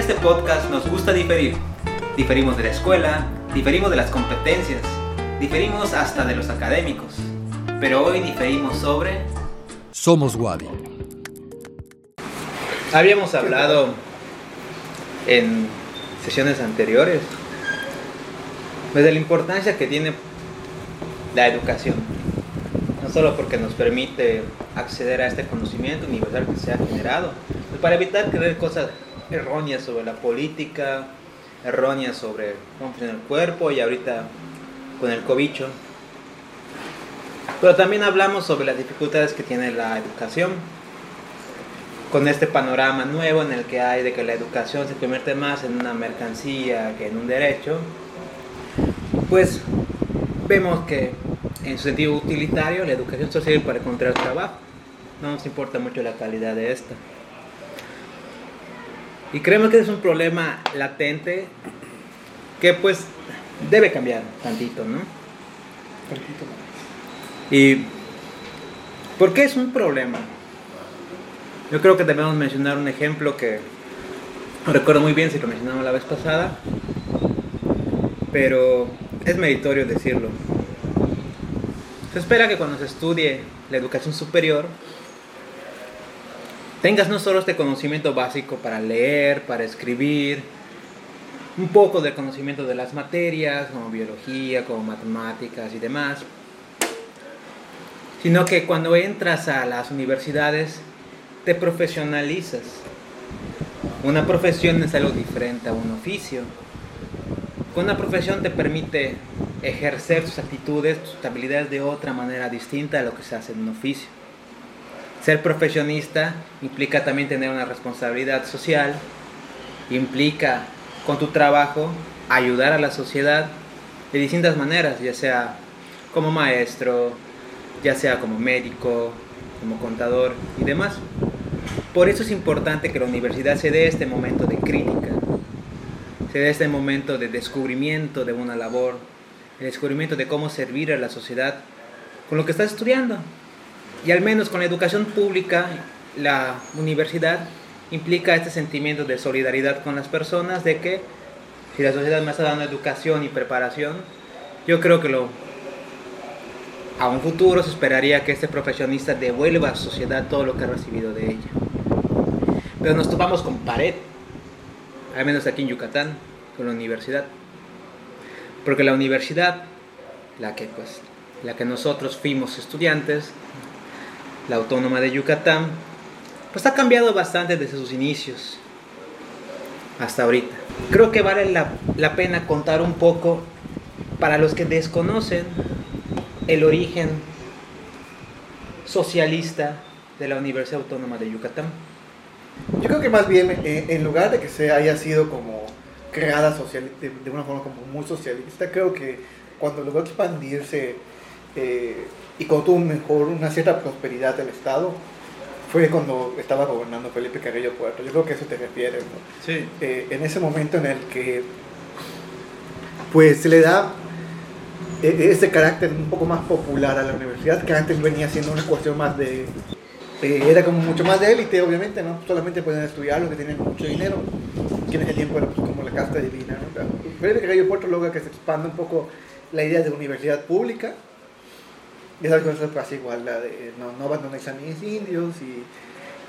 este podcast nos gusta diferir. Diferimos de la escuela, diferimos de las competencias, diferimos hasta de los académicos. Pero hoy diferimos sobre... Somos Wadi. Habíamos hablado en sesiones anteriores pues, de la importancia que tiene la educación. No solo porque nos permite acceder a este conocimiento universal que se ha generado, pues, para evitar creer cosas erróneas sobre la política, erróneas sobre cómo funciona el cuerpo y ahorita con el cobicho. Pero también hablamos sobre las dificultades que tiene la educación, con este panorama nuevo en el que hay de que la educación se convierte más en una mercancía que en un derecho, pues vemos que en su sentido utilitario la educación sirve para encontrar trabajo, no nos importa mucho la calidad de esta. Y creemos que es un problema latente que pues debe cambiar tantito, ¿no? Tantito más. ¿Y por qué es un problema? Yo creo que debemos mencionar un ejemplo que no recuerdo muy bien si lo mencionamos la vez pasada, pero es meritorio decirlo. Se espera que cuando se estudie la educación superior, tengas no solo este conocimiento básico para leer, para escribir, un poco de conocimiento de las materias, como biología, como matemáticas y demás, sino que cuando entras a las universidades te profesionalizas. Una profesión es algo diferente a un oficio. Una profesión te permite ejercer tus actitudes, tus habilidades de otra manera distinta a lo que se hace en un oficio. Ser profesionista implica también tener una responsabilidad social, implica con tu trabajo ayudar a la sociedad de distintas maneras, ya sea como maestro, ya sea como médico, como contador y demás. Por eso es importante que la universidad se dé este momento de crítica, se dé este momento de descubrimiento de una labor, el descubrimiento de cómo servir a la sociedad con lo que estás estudiando. Y al menos con la educación pública, la universidad implica este sentimiento de solidaridad con las personas, de que si la sociedad me está dando educación y preparación, yo creo que lo, a un futuro se esperaría que este profesionista devuelva a la sociedad todo lo que ha recibido de ella. Pero nos topamos con pared, al menos aquí en Yucatán, con la universidad. Porque la universidad, la que pues la que nosotros fuimos estudiantes, la autónoma de Yucatán, pues ha cambiado bastante desde sus inicios hasta ahorita. Creo que vale la, pena contar un poco para los que desconocen el origen socialista de la Universidad Autónoma de Yucatán. Yo creo que más bien, eh, en lugar de que se haya sido como creada social, de, de una forma como muy socialista, creo que cuando logró expandirse eh, y cuando tuvo mejor una cierta prosperidad del Estado, fue cuando estaba gobernando Felipe Carrillo Puerto. Yo creo que a eso te refieres, ¿no? Sí. Eh, en ese momento en el que pues se le da eh, ese carácter un poco más popular a la universidad, que antes venía siendo una cuestión más de... eh, era como mucho más de élite, obviamente, ¿no? Solamente pueden estudiar los que tienen mucho dinero, que en ese tiempo pues, como la casta divina, ¿no? Felipe Carrillo Puerto logra que se expanda un poco la idea de universidad pública, y esa cosa pasa igual, la de no, no abandonéis a mis indios, y,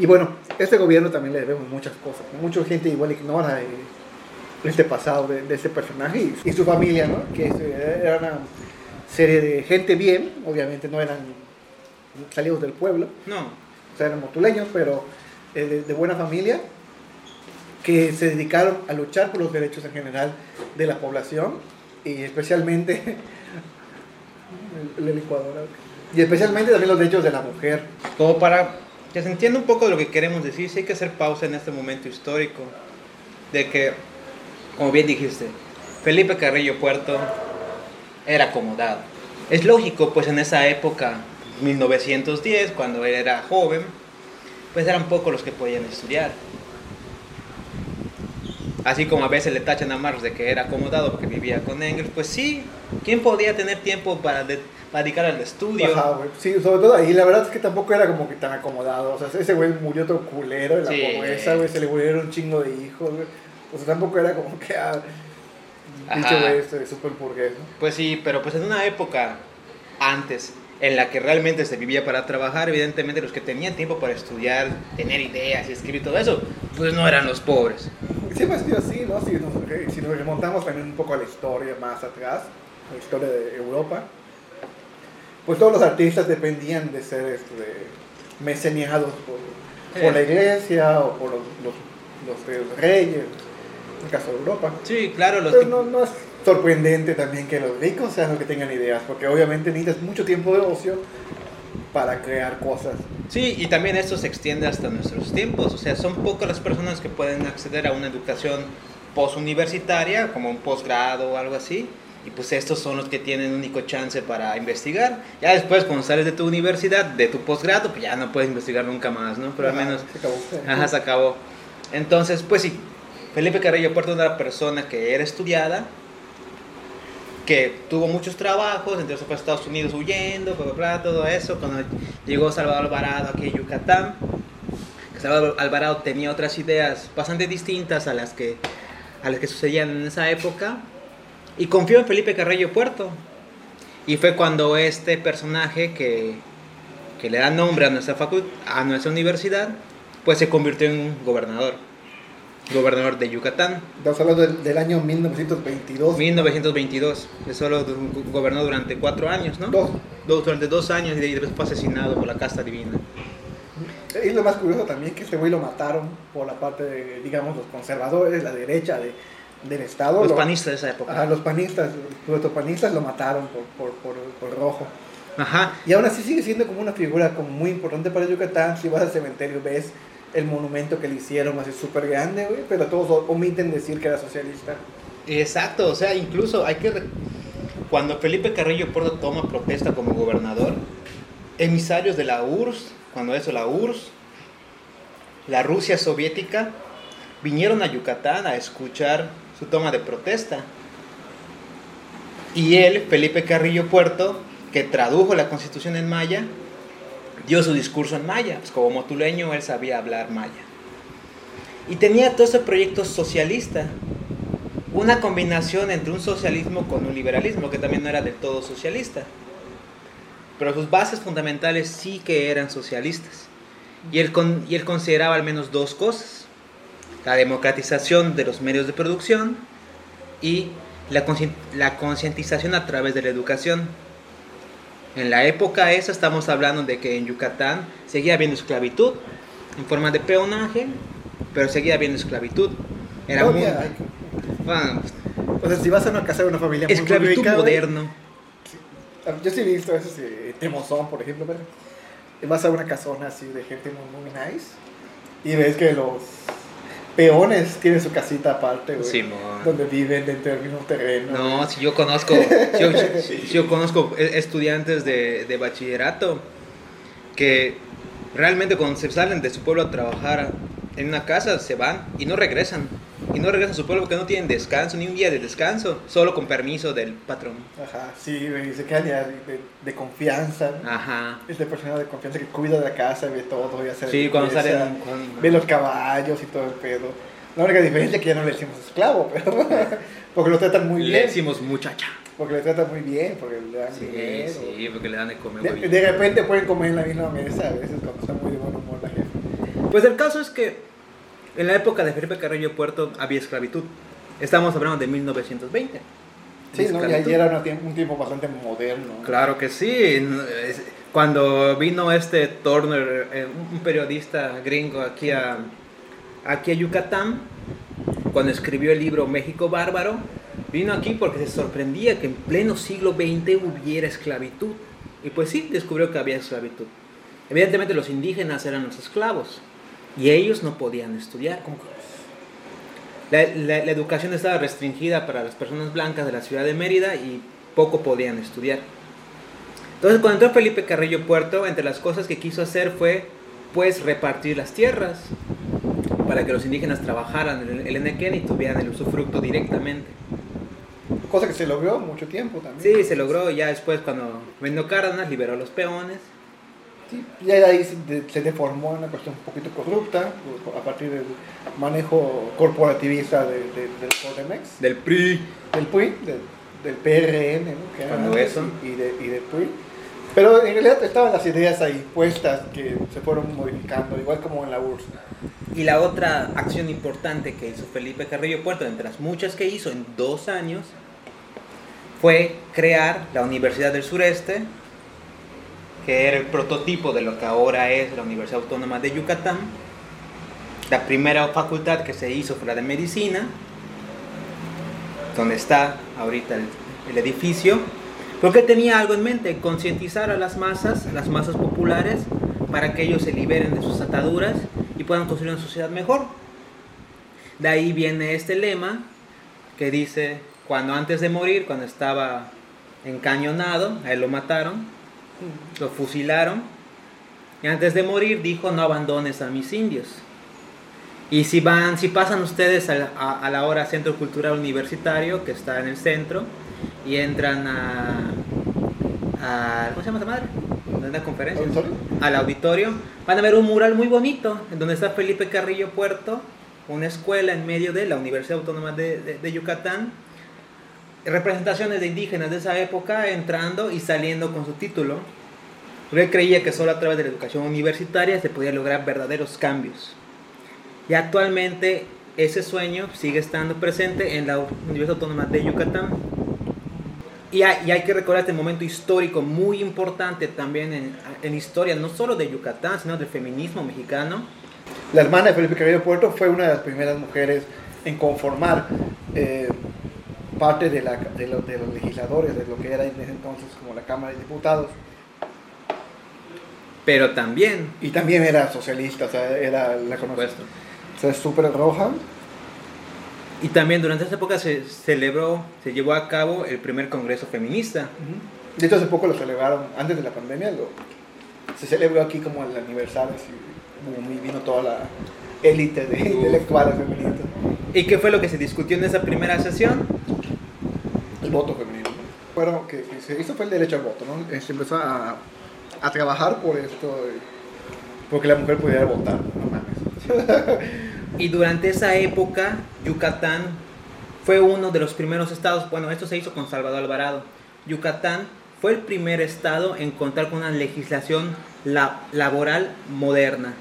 y bueno, este gobierno también le debemos muchas cosas, mucha gente igual ignora eh, este pasado de, de este personaje y, y su familia, ¿no? Que eh, era una serie de gente bien, obviamente no eran salidos del pueblo, No, o sea, eran motuleños, pero eh, de, de buena familia, que se dedicaron a luchar por los derechos en general de la población y especialmente el- la licuadora. Y especialmente también los derechos de la mujer. como para que se entienda un poco de lo que queremos decir, sí hay que hacer pausa en este momento histórico, de que, como bien dijiste, Felipe Carrillo Puerto era acomodado. Es lógico, pues en esa época, 1910, cuando él era joven, pues eran pocos los que podían estudiar. Así como a veces le tachan a Marx de que era acomodado porque vivía con Engels, pues sí, ¿quién podía tener tiempo para, de- para dedicar al estudio? Ajá, güey. Sí, sobre todo ahí, la verdad es que tampoco era como que tan acomodado. O sea, ese güey murió todo culero en la Sí. pobreza, güey, se le murieron un chingo de hijos, güey. O sea, tampoco era como que, ah, dicho Ajá. este, súper burgués, ¿no? Pues sí, pero pues en una época antes en la que realmente se vivía para trabajar, evidentemente los que tenían tiempo para estudiar, tener ideas y escribir todo eso, pues no eran los pobres. Siempre ha sido así, ¿no? Si nos, si nos remontamos también un poco a la historia más atrás, la historia de Europa, pues todos los artistas dependían de ser este, meceneados por, por la iglesia o por los, los, los, eh, reyes, en el caso de Europa. Sí, claro, los Pero no, no es sorprendente también que los ricos sean los que tengan ideas, porque obviamente necesitas mucho tiempo de ocio para crear cosas. Sí, y también esto se extiende hasta nuestros tiempos. O sea, son pocas las personas que pueden acceder a una educación postuniversitaria, como un posgrado o algo así. Y pues estos son los que tienen único chance para investigar. Ya después, cuando sales de tu universidad, de tu posgrado, pues ya no puedes investigar nunca más, ¿no? Pero al Ajá, menos se acabó. Ajá, se acabó. Entonces, pues sí, Felipe Carrillo Puerto era una persona que era estudiada, que tuvo muchos trabajos, entonces fue a Estados Unidos huyendo, todo eso. Cuando llegó Salvador Alvarado aquí en Yucatán, Salvador Alvarado tenía otras ideas bastante distintas a las que, a las que sucedían en esa época, y confió en Felipe Carrillo Puerto. Y fue cuando este personaje que, que le da nombre a nuestra, facu- a nuestra universidad, pues se convirtió en un gobernador. Gobernador de Yucatán. Estamos hablando del, del año 1922. 1922. Él solo gobernó durante cuatro años, ¿no? Dos. Dos- durante dos años y después fue asesinado por la casta divina. Y lo más curioso también que este güey lo mataron por la parte de, digamos, los conservadores, la derecha de, del Estado. Los Lo- panistas de esa época. Ajá, los panistas, los panistas lo mataron por, por, por, por rojo. Ajá. Y aún así sigue siendo como una figura como muy importante para Yucatán. Si vas al cementerio ves el monumento que le hicieron, así súper grande, güey, pero todos omiten decir que era socialista. Exacto, o sea, incluso hay que... Cuando Felipe Carrillo Puerto toma protesta como gobernador, emisarios de la URSS, cuando eso la URSS, la Rusia soviética, vinieron a Yucatán a escuchar su toma de protesta. Y él, Felipe Carrillo Puerto, que tradujo la constitución en maya, dio su discurso en maya. Pues como motuleño él sabía hablar maya. Y tenía todo ese proyecto socialista una combinación entre un socialismo con un liberalismo, que también no era del todo socialista. Pero sus bases fundamentales sí que eran socialistas. Y él, con- y él consideraba al menos dos cosas. La democratización de los medios de producción y la concientización a través de la educación. En la época esa estamos hablando de que en Yucatán seguía habiendo esclavitud en forma de peonaje, pero seguía habiendo esclavitud. Era muy, hay- bueno, O sea, si vas a una casa de una familia muy esclavitud güey, moderno. Yo sí he visto esos eh, temozón, por ejemplo, pero vas a una casona así de gente muy, muy nice y ves que los peones tienen su casita aparte, güey, donde viven dentro del mismo terreno. No, si yo conozco, si yo, si yo conozco e- estudiantes de, de bachillerato que realmente cuando se salen de su pueblo a trabajar en una casa se van y no regresan. Y no regresan a su pueblo porque no tienen descanso, ni un día de descanso, solo con permiso del patrón. Ajá, sí, güey, se quedan ya de, de- de confianza. Ajá. Es de persona de confianza que cuida de la casa, ve todo, y hace Sí, cuando salen... cuando- Ve los caballos y todo el pedo. La única diferencia es que ya no le decimos esclavo, pero porque lo tratan muy le bien. decimos muchacha. Porque le tratan muy bien, porque le dan Sí, dinero. sí, porque le dan de comer. De, de repente pueden comer en la misma mesa a veces cuando está muy de buen humor la gente. Pues el caso es que en la época de Felipe Carrillo Puerto había esclavitud. Estamos hablando de 1920. Sí, ¿no? Y ahí era un tiempo bastante moderno. Claro que sí. Cuando vino este Turner, eh, un periodista gringo aquí a, aquí a Yucatán, cuando escribió el libro México Bárbaro, vino aquí porque se sorprendía que en pleno siglo XX hubiera esclavitud. Y pues sí, descubrió que había esclavitud. Evidentemente los indígenas eran los esclavos y ellos no podían estudiar. La, la- la educación estaba restringida para las personas blancas de la ciudad de Mérida y poco podían estudiar. Entonces, cuando entró Felipe Carrillo Puerto, entre las cosas que quiso hacer fue, pues, repartir las tierras para que los indígenas trabajaran en el, Enequén y tuvieran el usufructo directamente. Cosa que se logró mucho tiempo también. Sí, se logró. Ya después, cuando Benito Cárdenas liberó a los peones, Sí, y ahí se, de- se deformó en una cuestión un poquito corrupta a partir del manejo corporativista de- de- del Codemex, Del PRI. del PRI, del, del PRN, ¿no? que era Cuando antes, eso. y, de, y del PRI. Pero en realidad estaban las ideas ahí puestas que se fueron modificando, igual como en la URSS. Y la otra acción importante que hizo Felipe Carrillo Puerto, entre las muchas que hizo en dos años, fue crear la Universidad del Sureste, que era el prototipo de lo que ahora es la Universidad Autónoma de Yucatán. La primera facultad que se hizo fue la de Medicina, donde está ahorita el, edificio, porque tenía algo en mente, concientizar a las masas, las masas populares, para que ellos se liberen de sus ataduras y puedan construir una sociedad mejor. De ahí viene este lema que dice, cuando antes de morir, cuando estaba encañonado, a él lo mataron, lo fusilaron, y antes de morir dijo, no abandones a mis indios. Y si van, si pasan ustedes a, la- a- a la hora Centro Cultural Universitario, que está en el centro, y entran a, a ¿cómo se llama esa madre? ¿Dónde da conferencias? ¿Auditorio? Al auditorio, van a ver un mural muy bonito, en donde está Felipe Carrillo Puerto, una escuela en medio de la Universidad Autónoma de, de- de Yucatán, representaciones de indígenas de esa época entrando y saliendo con su título. Él creía que solo a través de la educación universitaria se podía lograr verdaderos cambios. Y actualmente ese sueño sigue estando presente en la Universidad Autónoma de Yucatán. Y hay, y hay que recordar este momento histórico muy importante también en, en historia, no solo de Yucatán, sino del feminismo mexicano. La hermana de Felipe Carrillo Puerto fue una de las primeras mujeres en conformar eh, parte de, la, de, lo- de los legisladores, de lo que era en ese entonces como la Cámara de Diputados. Pero también, Y también era socialista, o sea, era la supuesto, O sea, es súper roja. y también durante esa época se celebró, se llevó a cabo el primer congreso feminista. De hecho, hace poco lo celebraron, antes de la pandemia, lo, se celebró aquí como el aniversario, así, vino toda la élite de intelectuales feministas. ¿Y qué fue lo que se discutió en esa primera sesión? Voto femenino. ¿no? Bueno, que, que se hizo fue el derecho al voto, ¿no? Se empezó a, a trabajar por esto, eh, porque la mujer pudiera votar, no mames. Y durante esa época, Yucatán fue uno de los primeros estados, bueno, esto se hizo con Salvador Alvarado. Yucatán fue el primer estado en contar con una legislación la- laboral moderna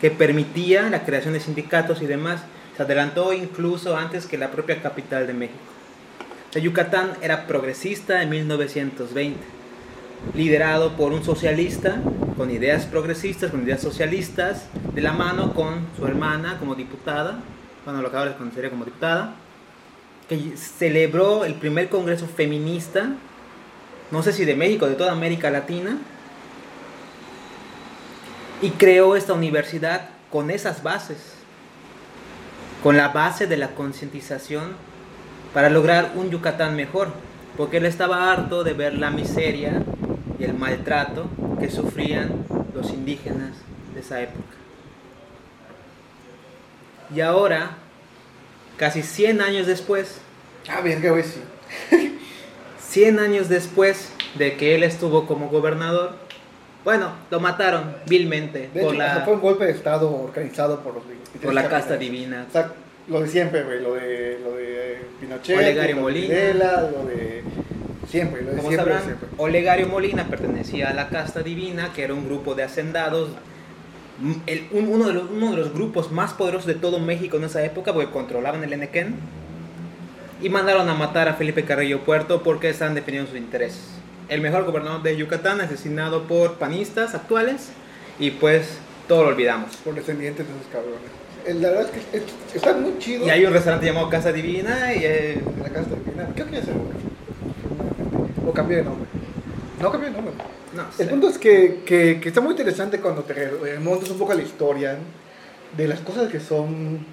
que permitía la creación de sindicatos y demás. Se adelantó incluso antes que la propia capital de México. Yucatán era progresista en 1920, liderado por un socialista con ideas progresistas, con ideas socialistas, de la mano con su hermana como diputada, bueno, lo que ahora se conocería como diputada, que celebró el primer congreso feminista, no sé si de México, de toda América Latina, y creó esta universidad con esas bases, con la base de la concientización para lograr un Yucatán mejor, porque él estaba harto de ver la miseria y el maltrato que sufrían los indígenas de esa época. Y ahora, casi 100 años después, Ah, verga, güey, sí. 100 años después de que él estuvo como gobernador, bueno, lo mataron vilmente De por hecho, la, fue un golpe de Estado organizado por los por la casta divina. Lo de siempre, güey, lo de, lo de Pinochet, Olegario lo de Molina. Videla, lo de siempre, lo de siempre, sabrán, siempre. Olegario Molina pertenecía a la casta divina, que era un grupo de hacendados, el- un- uno, de los, uno de los grupos más poderosos de todo México en esa época, porque controlaban el Enequén, y mandaron a matar a Felipe Carrillo Puerto porque estaban defendiendo sus intereses. El mejor gobernador de Yucatán, asesinado por panistas actuales, y pues todo lo olvidamos. Por descendientes de esos cabrones. El- La verdad es que es- está muy chido. Y hay un restaurante llamado Casa Divina, y eh, la casta divina. Ya se lo O cambió de nombre. No cambió de nombre. no El sé. punto es que, que, que está muy interesante cuando te remontas un poco a la historia de las cosas que son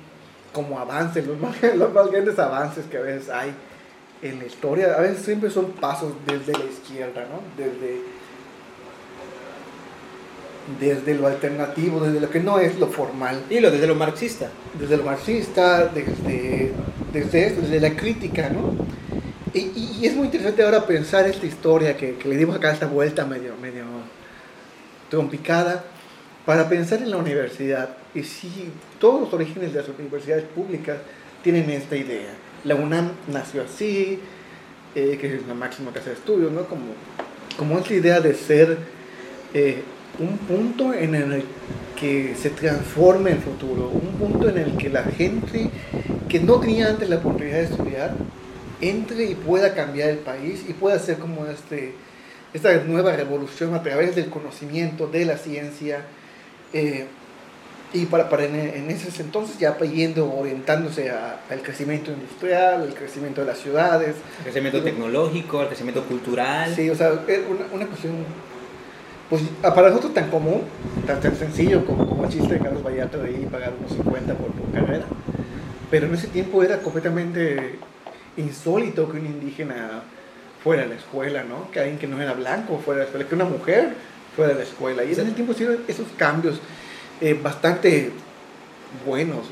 como avances, los más, los más grandes avances que a veces hay en la historia. A veces siempre son pasos desde la izquierda, ¿no? Desde, desde lo alternativo, desde lo que no es lo formal, Y lo desde lo marxista. desde lo marxista, desde, desde esto, desde la crítica, ¿no? Y, y- es muy interesante ahora pensar esta historia que, que le dimos acá esta vuelta medio, medio, trompicada para pensar en la universidad. Y si todos los orígenes de las universidades públicas tienen esta idea. La UNAM nació así, eh, que es la máxima casa de estudios, ¿no? Como, como esta idea de ser eh, un punto en el que se transforme el futuro, un punto en el que la gente que no tenía antes la oportunidad de estudiar entre y pueda cambiar el país y pueda hacer como este, esta nueva revolución a través del conocimiento, de la ciencia. Eh, y para, para en, en, ese entonces ya yendo orientándose al crecimiento industrial, al crecimiento de las ciudades. El crecimiento tecnológico, el crecimiento cultural. Sí, o sea, una, una cuestión, pues para nosotros tan común, tan, tan sencillo como, como el chiste de Carlos Vallarta de ir y pagar unos 50 por, por carrera. Pero en ese tiempo era completamente insólito que un indígena fuera a la escuela, ¿no? Que alguien que no era blanco fuera a la escuela, que una mujer fuera a la escuela. Y en ese tiempo hicieron esos cambios eh, bastante buenos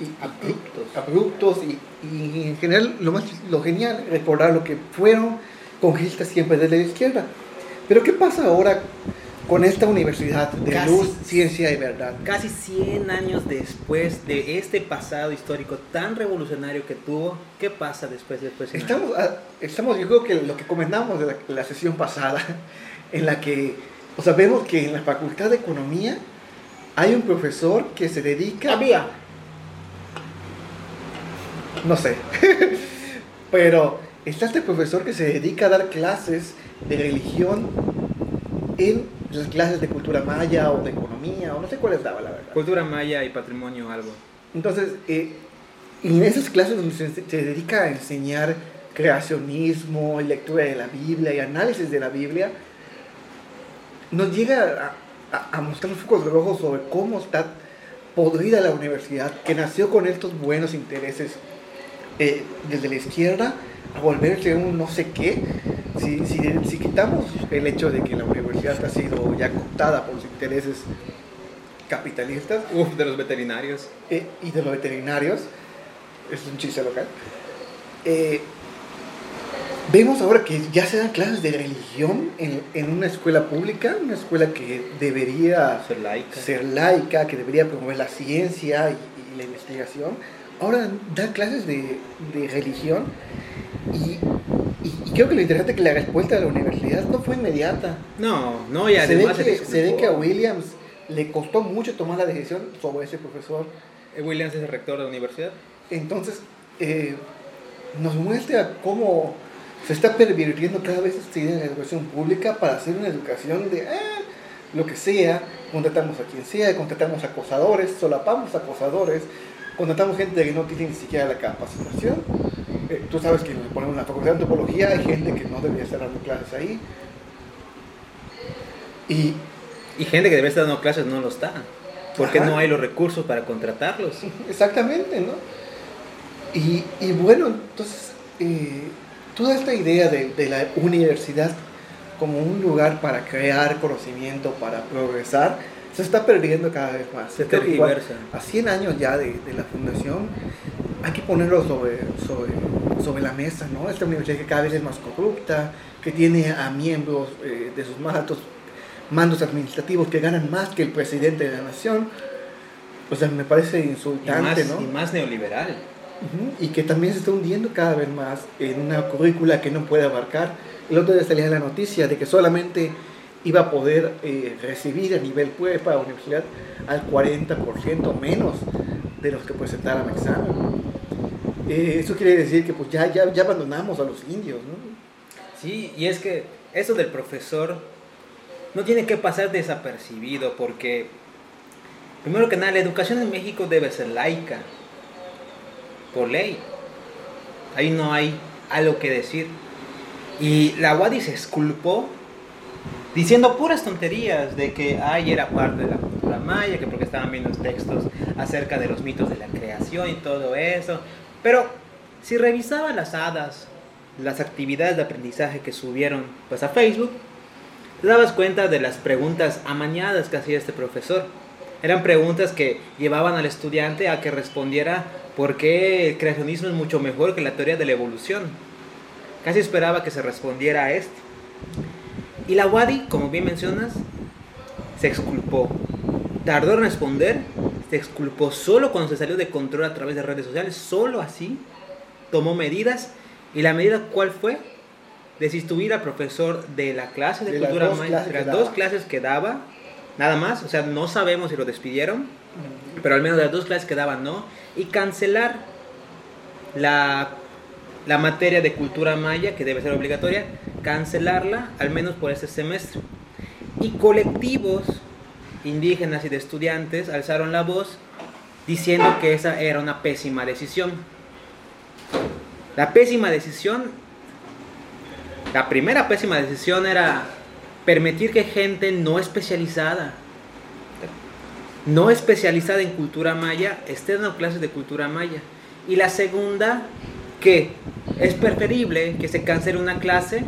y abruptos, abruptos y, y, en general lo más lo genial recordar lo que fueron conquistas siempre desde la izquierda. Pero ¿qué pasa ahora con esta universidad de casi, luz, ciencia y verdad? Casi 100 años después de este pasado histórico tan revolucionario que tuvo, ¿qué pasa después? después estamos, estamos, yo creo que lo que comentamos de la, la sesión pasada, en la que, o sea, vemos que en la Facultad de Economía hay un profesor que se dedica... Había. No sé. Pero está este profesor que se dedica a dar clases de religión en las clases de cultura maya o de economía, o no sé cuáles daba, la verdad. Cultura maya y patrimonio, algo. Entonces, eh, en esas clases donde se, se, dedica a enseñar creacionismo, y lectura de la Biblia y análisis de la Biblia, nos llega a, a mostrar los focos rojos sobre cómo está podrida la universidad, que nació con estos buenos intereses eh, desde la izquierda, a volverse un no sé qué. Si, si, si, quitamos el hecho de que la universidad ha sido ya cooptada por los intereses capitalistas. Uf, de los veterinarios. Eh, y de los veterinarios. Es un chiste local. Eh, vemos ahora que ya se dan clases de religión en, en, una escuela pública, una escuela que debería ser laica, ser laica que debería promover la ciencia y, y la investigación. Ahora dan clases de, de religión y, y, y, creo que lo interesante es que la respuesta de la universidad no fue inmediata. No, no, y además se ve que, se ve que a Williams le costó mucho tomar la decisión sobre ese profesor. Williams es el rector de la universidad. Entonces, eh, nos muestra cómo se está pervirtiendo cada vez esta idea de la educación pública para hacer una educación de eh, lo que sea, contratamos a quien sea, contratamos acosadores, solapamos acosadores, contratamos gente que no tiene ni siquiera la capacitación. Eh, tú sabes que ponemos en la facultad de antropología hay gente que no debería estar dando clases ahí. Y, y gente que debe estar dando clases no lo está. Porque Ajá. no hay los recursos para contratarlos. Exactamente, ¿no? Y, y bueno, entonces, eh, toda esta idea de, de, la universidad como un lugar para crear conocimiento, para progresar, se está perdiendo cada vez más. Se tergiversa. A 100 años ya de, de, la fundación, hay que ponerlo sobre, sobre, sobre la mesa, ¿no? Esta universidad que cada vez es más corrupta, que tiene a miembros eh, de sus más altos mandos administrativos que ganan más que el presidente de la nación. O sea, me parece insultante, y más, ¿no? Y más neoliberal. Uh -huh. Y que también se está hundiendo cada vez más en una currícula que no puede abarcar. El otro día salía la noticia de que solamente iba a poder eh, recibir a nivel para la universidad al 40% menos de los que presentaran examen. Eh, eso quiere decir que pues ya, ya, ya abandonamos a los indios, ¿no? Sí, y es que eso del profesor no tiene que pasar desapercibido porque, primero que nada, la educación en México debe ser laica, por ley. Ahí no hay algo que decir. Y la UADI se esculpó diciendo puras tonterías de que ay era parte de la cultura maya, que porque estaban viendo textos acerca de los mitos de la creación y todo eso. Pero si revisaba las hadas, las actividades de aprendizaje que subieron pues a Facebook, te dabas cuenta de las preguntas amañadas que hacía este profesor. Eran preguntas que llevaban al estudiante a que respondiera por qué el creacionismo es mucho mejor que la teoría de la evolución. Casi esperaba que se respondiera a esto. Y la Wadi, como bien mencionas, se exculpó. Tardó en responder, se exculpó solo cuando se salió de control a través de redes sociales, solo así tomó medidas. ¿Y la medida cuál fue? Destituir al profesor de la clase de, De las cultura dos maya, clases de las dos clases que daba, nada más, o sea, no sabemos si lo despidieron, pero al menos de las dos clases que daba no, y cancelar la, la materia de cultura maya, que debe ser obligatoria, cancelarla al menos por este semestre. Y colectivos indígenas y de estudiantes alzaron la voz diciendo que esa era una pésima decisión. La pésima decisión, la primera pésima decisión era permitir que gente no especializada, no especializada en cultura maya, esté dando clases de cultura maya. Y la segunda, que es preferible que se cancele una clase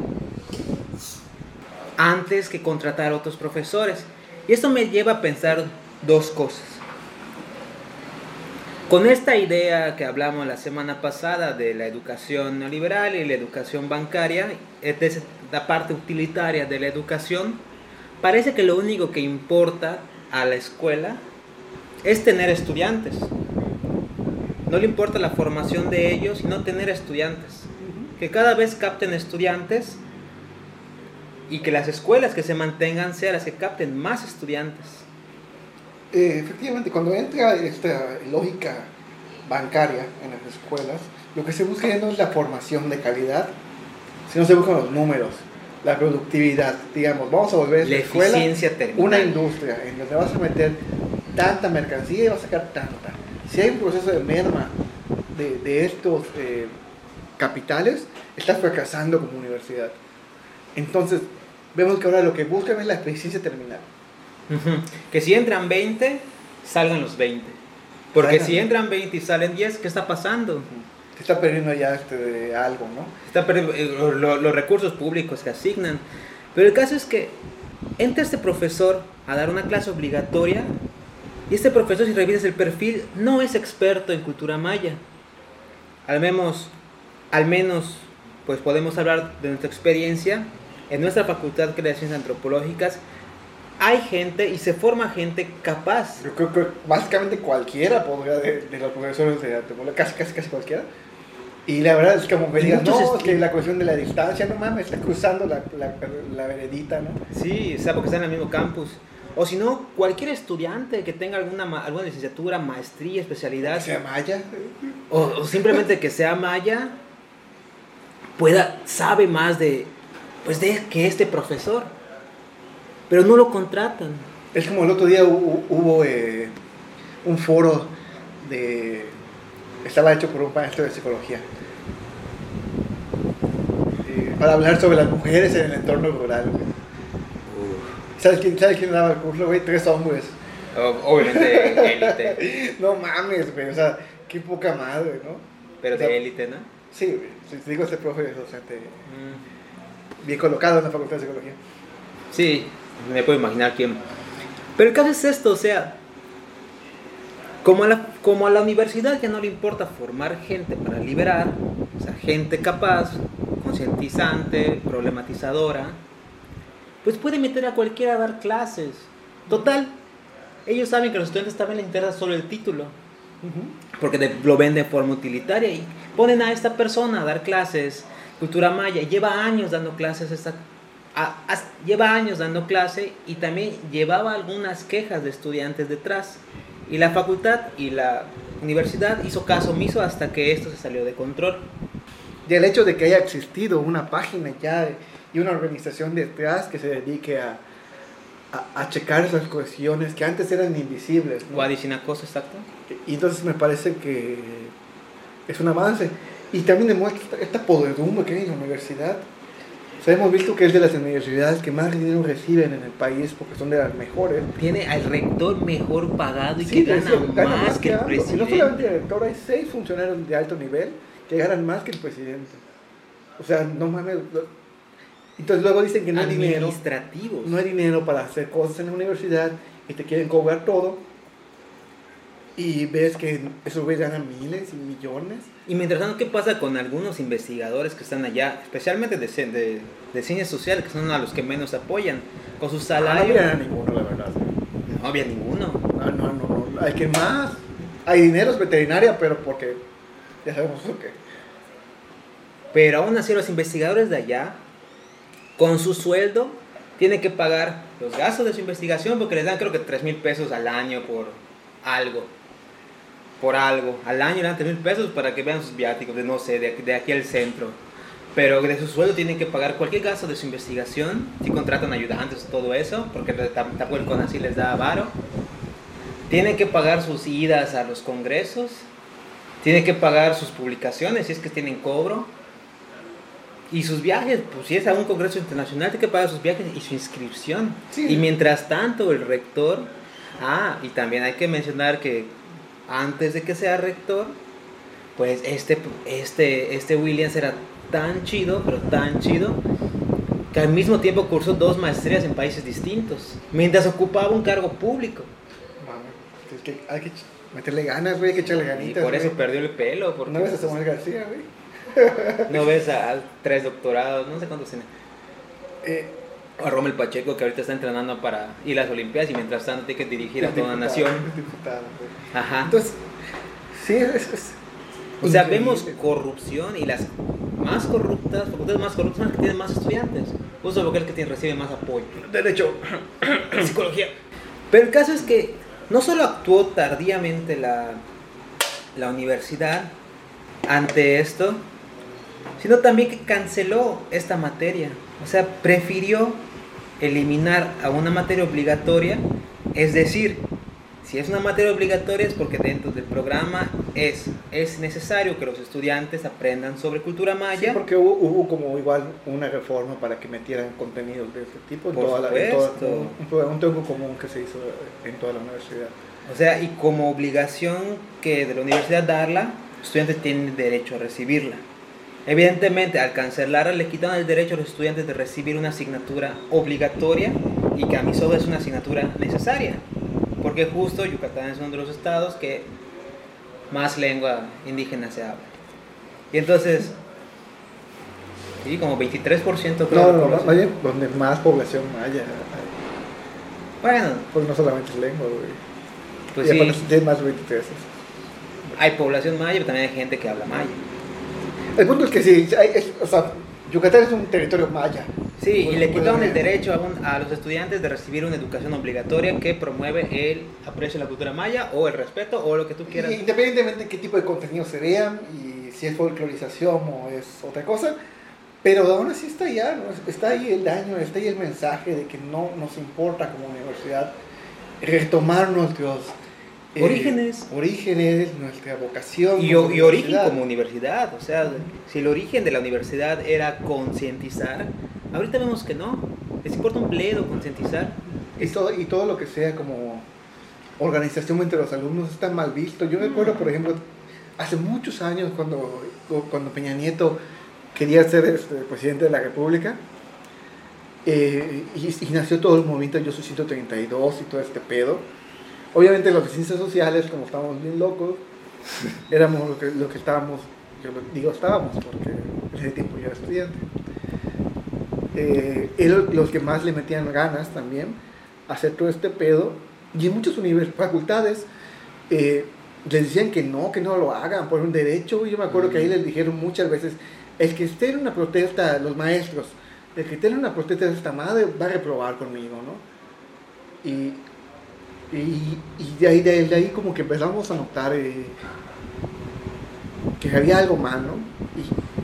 antes que contratar a otros profesores. Y esto me lleva a pensar dos cosas. Con esta idea que hablamos la semana pasada de la educación neoliberal y la educación bancaria, es la parte utilitaria de la educación, parece que lo único que importa a la escuela es tener estudiantes. No le importa la formación de ellos, sino tener estudiantes. Que cada vez capten estudiantes y que las escuelas que se mantengan sean las que capten más estudiantes. Eh, efectivamente, cuando entra esta lógica bancaria en las escuelas, lo que se busca ya no es la formación de calidad, sino se buscan los números, la productividad. Digamos, vamos a volver a La escuela una industria en donde vas a meter tanta mercancía y vas a sacar tanta. Si hay un proceso de merma de, de estos eh, capitales, está fracasando como universidad. Entonces, vemos que ahora lo que buscan es la eficiencia terminal. Que si entran 20, salgan los 20. Porque Salgan. si entran 20 y salen 10, ¿qué está pasando? Se está perdiendo ya este de algo, ¿no? Está perdiendo eh, lo- los recursos públicos que asignan. Pero el caso es que entra este profesor a dar una clase obligatoria y este profesor, si revisas el perfil, no es experto en cultura maya. Al menos, al menos, pues podemos hablar de nuestra experiencia. En nuestra facultad de ciencias antropológicas hay gente y se forma gente capaz. Yo creo que básicamente cualquiera podría, de, de los profesores de antropología, casi, casi, casi cualquiera. Y la verdad es como que Y digas, muchos no, es- que la cuestión de la distancia, no mames, está cruzando la, la, la veredita, ¿no? Sí, o sea, porque están en el mismo campus. O si no, cualquier estudiante que tenga alguna, alguna licenciatura, maestría, especialidad, Se maya. o, o simplemente que sea maya, pueda, sabe más de, pues de que este profesor. Pero no lo contratan. Es como el otro día hu- hubo eh, un foro de... Estaba hecho por un maestro de psicología. eh, para hablar sobre las mujeres en el entorno rural. güey. ¿Sabes quién, ¿Sabes quién daba el curso, güey? Tres hombres. Obviamente élite, No mames, güey. O sea, qué poca madre, ¿no? pero de élite, ¿no? Sí, güey. Si te digo, este profe es docente Mm. Bien colocado en la facultad de psicología. Sí, me puedo imaginar quién. Pero el caso es esto, o sea, como a, la, como a la universidad ya no le importa formar gente para liberar, o sea, gente capaz, concientizante, problematizadora, pues puede meter a cualquiera a dar clases. Total, ellos saben que a los estudiantes también les interesa solo el título, porque de- lo ven de forma utilitaria y ponen a esta persona a dar clases, cultura maya, lleva años dando clases, esta, a- a- lleva años dando clase y también llevaba algunas quejas de estudiantes detrás. Y la facultad y la universidad hizo caso omiso hasta que esto se salió de control. Y el hecho de que haya existido una página ya y una organización detrás que se dedique a, a, a checar esas cuestiones que antes eran invisibles. ¿no? Guadicinacoso, exacto. Y entonces me parece que es un avance. Y también demuestra esta, podredumbre que hay en la universidad. O sea, hemos visto que es de las universidades que más dinero reciben en el país porque son de las mejores. Tiene al rector mejor pagado y Sí, que gana, más que el algo. Y no solamente presidente. el rector, hay seis funcionarios de alto nivel que ganan más que el presidente. O sea, no mames. Entonces luego dicen que no hay dinero. Administrativos. No hay dinero para hacer cosas en la universidad y te quieren cobrar todo. Y ves que esos güeyes ganan miles y millones. Y mientras tanto, ¿qué pasa con algunos investigadores que están allá, especialmente de, de, de ciencias sociales, que son a los que menos apoyan, con sus Ah, no salarios? miran a ninguno, la verdad. no había ninguno. No, no, no, no. Hay que más. Hay dinero es veterinaria, pero porque ya sabemos lo que. Pero aún así los investigadores de allá, con su sueldo, tienen que pagar los gastos de su investigación porque les dan creo que 3 mil pesos al año por algo. Por algo. Al año le dan 3 mil pesos para que vean sus viáticos de no sé, de, de aquí al centro. Pero de su sueldo tienen que pagar cualquier gasto de su investigación. Si contratan ayudantes, todo eso, porque tampoco el CONACYT les da avaro. Tienen que pagar sus idas a los congresos. Tienen que pagar sus publicaciones si es que tienen cobro. Y sus viajes, pues si es a un congreso internacional, tiene que pagar sus viajes y su inscripción. Sí. Y mientras tanto, el rector. Ah, y también hay que mencionar que antes de que sea rector, pues este, este, este Williams era tan chido, pero tan chido, que al mismo tiempo cursó dos maestrías en países distintos, mientras ocupaba un cargo público. Mami, es que hay que meterle ganas, güey, hay que echarle Y ganitas. por eso güey. perdió el pelo. Porque No ves a Samuel García, güey. no ves a, a tres doctorados, no sé cuántos tiene. Eh, A Rommel Pacheco, que ahorita está entrenando para ir a las Olimpiadas y mientras tanto tiene que dirigir a es toda una nación. es diputado. Ajá. Entonces, sí, es. es O sea, vemos corrupción y las más corruptas, facultades más corruptas son las que tienen más estudiantes. Justo porque es el que recibe más apoyo. Derecho. Psicología. Pero el caso es que no solo actuó tardíamente la, la universidad ante esto, sino también que canceló esta materia. O sea, prefirió eliminar a una materia obligatoria, es decir, si es una materia obligatoria es porque dentro del programa es, es necesario que los estudiantes aprendan sobre cultura Sí, maya. porque hubo, hubo como igual una reforma para que metieran contenidos de ese tipo en Por toda la, en toda- supuesto. un, un tronco común que se hizo en toda la universidad. O sea, y como obligación que de la universidad darla, los estudiantes tienen derecho a recibirla. Evidentemente, al cancelarla, le quitan el derecho a los estudiantes de recibir una asignatura obligatoria y que a mi es una asignatura necesaria. Porque justo Yucatán es uno de los estados que más lengua indígena se habla. Y entonces, sí, como 23% creo. de No, no, oye, donde más población hay. Bueno, pues no solamente es lengua, güey. pues y sí, más de 23. hay población maya, pero también hay gente que habla maya. El punto es que sí, hay- es- o sea, Yucatán es un territorio maya. Sí, y le quitaron el derecho a, un- a los estudiantes de recibir una educación obligatoria que promueve el aprecio a la cultura maya o el respeto o lo que tú quieras. Y Independientemente de qué tipo de contenido se vean y si es folclorización o es otra cosa, pero aún así está allá, ¿no? está ahí el daño, está ahí el mensaje de que no nos importa como universidad retomar nuestros eh, Orígenes. orígenes, nuestra vocación. Y, y origen como universidad, o sea, si el origen de la universidad era concientizar, ahorita vemos que no, les importa un bledo concientizar. Y todo, y todo lo que sea como organización entre los alumnos está mal visto. Yo me acuerdo, por ejemplo, hace muchos años cuando, cuando Peña Nieto quería ser este, presidente de la República eh, y, y nació todo el movimiento Yo Soy 132 y todo este pedo. Obviamente los de ciencias sociales, como estábamos bien locos, éramos lo que, lo que estábamos, yo lo digo estábamos porque en ese tiempo yo era estudiante. Eh, eran los que más le metían ganas también a hacer todo este pedo. Y en muchas facultades eh, les decían que no, que no lo hagan por un derecho. Yo me acuerdo que ahí les dijeron muchas veces, el que esté en una protesta, los maestros, el que esté en una protesta de esta madre va a reprobar conmigo, ¿no? Y, y, de, ahí, de, ahí como que empezamos a notar eh, que había algo mal, ¿no?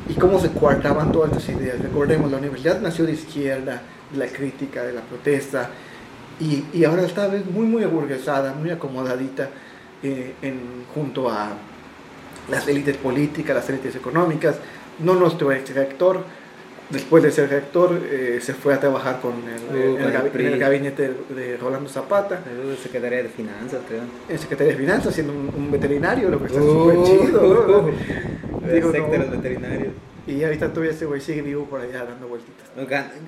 Y, y cómo se coartaban todas estas ideas. Recordemos, la universidad nació de izquierda, de la crítica, de la protesta, y, y ahora está muy, muy aburguesada, muy acomodadita eh, en, junto a las élites políticas, las élites económicas. No nuestro ex rector, después de ser rector, eh, se fue a trabajar con el, Uh, en el, el en el gabinete de, de Rolando Zapata, Uh, Secretaría de Finanzas, creo. en Secretaría de Finanzas, siendo un, un veterinario, lo que está Uh, súper chido. ¿no? Digo, sector de los veterinarios. Y ahorita todavía ese güey sigue vivo por allá dando vueltitas.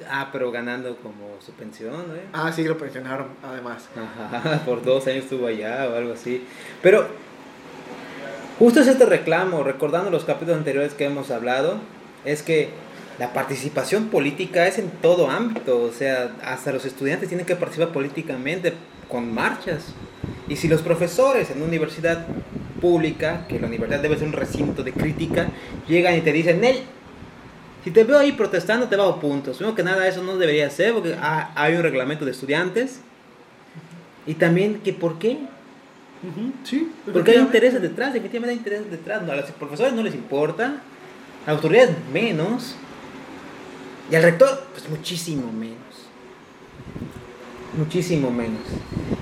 Ah, pero ganando como su pensión, ¿eh? Ah, sí, lo pensionaron, además. Ajá, por dos años estuvo allá o algo así. Pero justo es este reclamo, recordando los capítulos anteriores que hemos hablado, es que la participación política es en todo ámbito, o sea, hasta los estudiantes tienen que participar políticamente con marchas. Y si los profesores en una universidad pública, que la universidad debe ser un recinto de crítica, llegan y te dicen, Nel, si te veo ahí protestando te bajo puntos. Primero que nada eso no debería ser porque hay un reglamento de estudiantes. Y también que por qué. Sí. Porque hay intereses detrás, definitivamente hay intereses detrás. a los profesores no les importa, a las autoridades menos, y al rector, pues muchísimo menos. Muchísimo menos.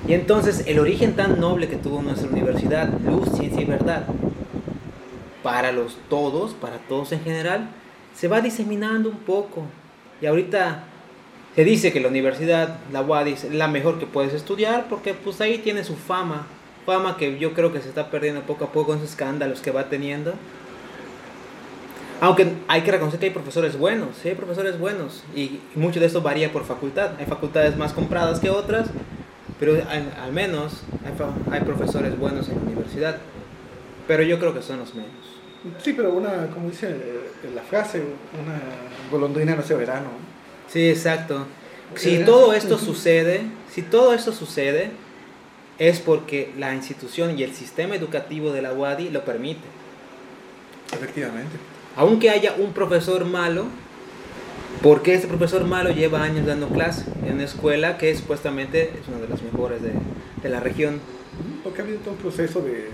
Y entonces el origen tan noble que tuvo nuestra universidad, luz, ciencia y verdad, para los todos, para todos en general, se va diseminando un poco. Y ahorita se dice que la universidad, la UAD, es la mejor que puedes estudiar porque pues ahí tiene su fama. Fama que yo creo que se está perdiendo poco a poco con esos escándalos que va teniendo. Aunque hay que reconocer que hay profesores buenos, sí hay profesores buenos. Y mucho de esto varía por facultad. Hay facultades más compradas que otras, pero al, menos hay, hay profesores buenos en la universidad. Pero yo creo que son los menos. Sí, pero una, como dice eh, la frase, una golondrina no se verano. Sí, exacto. Si todo esto sucede, si todo esto sucede, es porque la institución y el sistema educativo de la UADI lo permite. Efectivamente. Aunque haya un profesor malo, porque ese profesor malo lleva años dando clase en una escuela que supuestamente es una de las mejores de, de la región. Porque ha habido todo un proceso de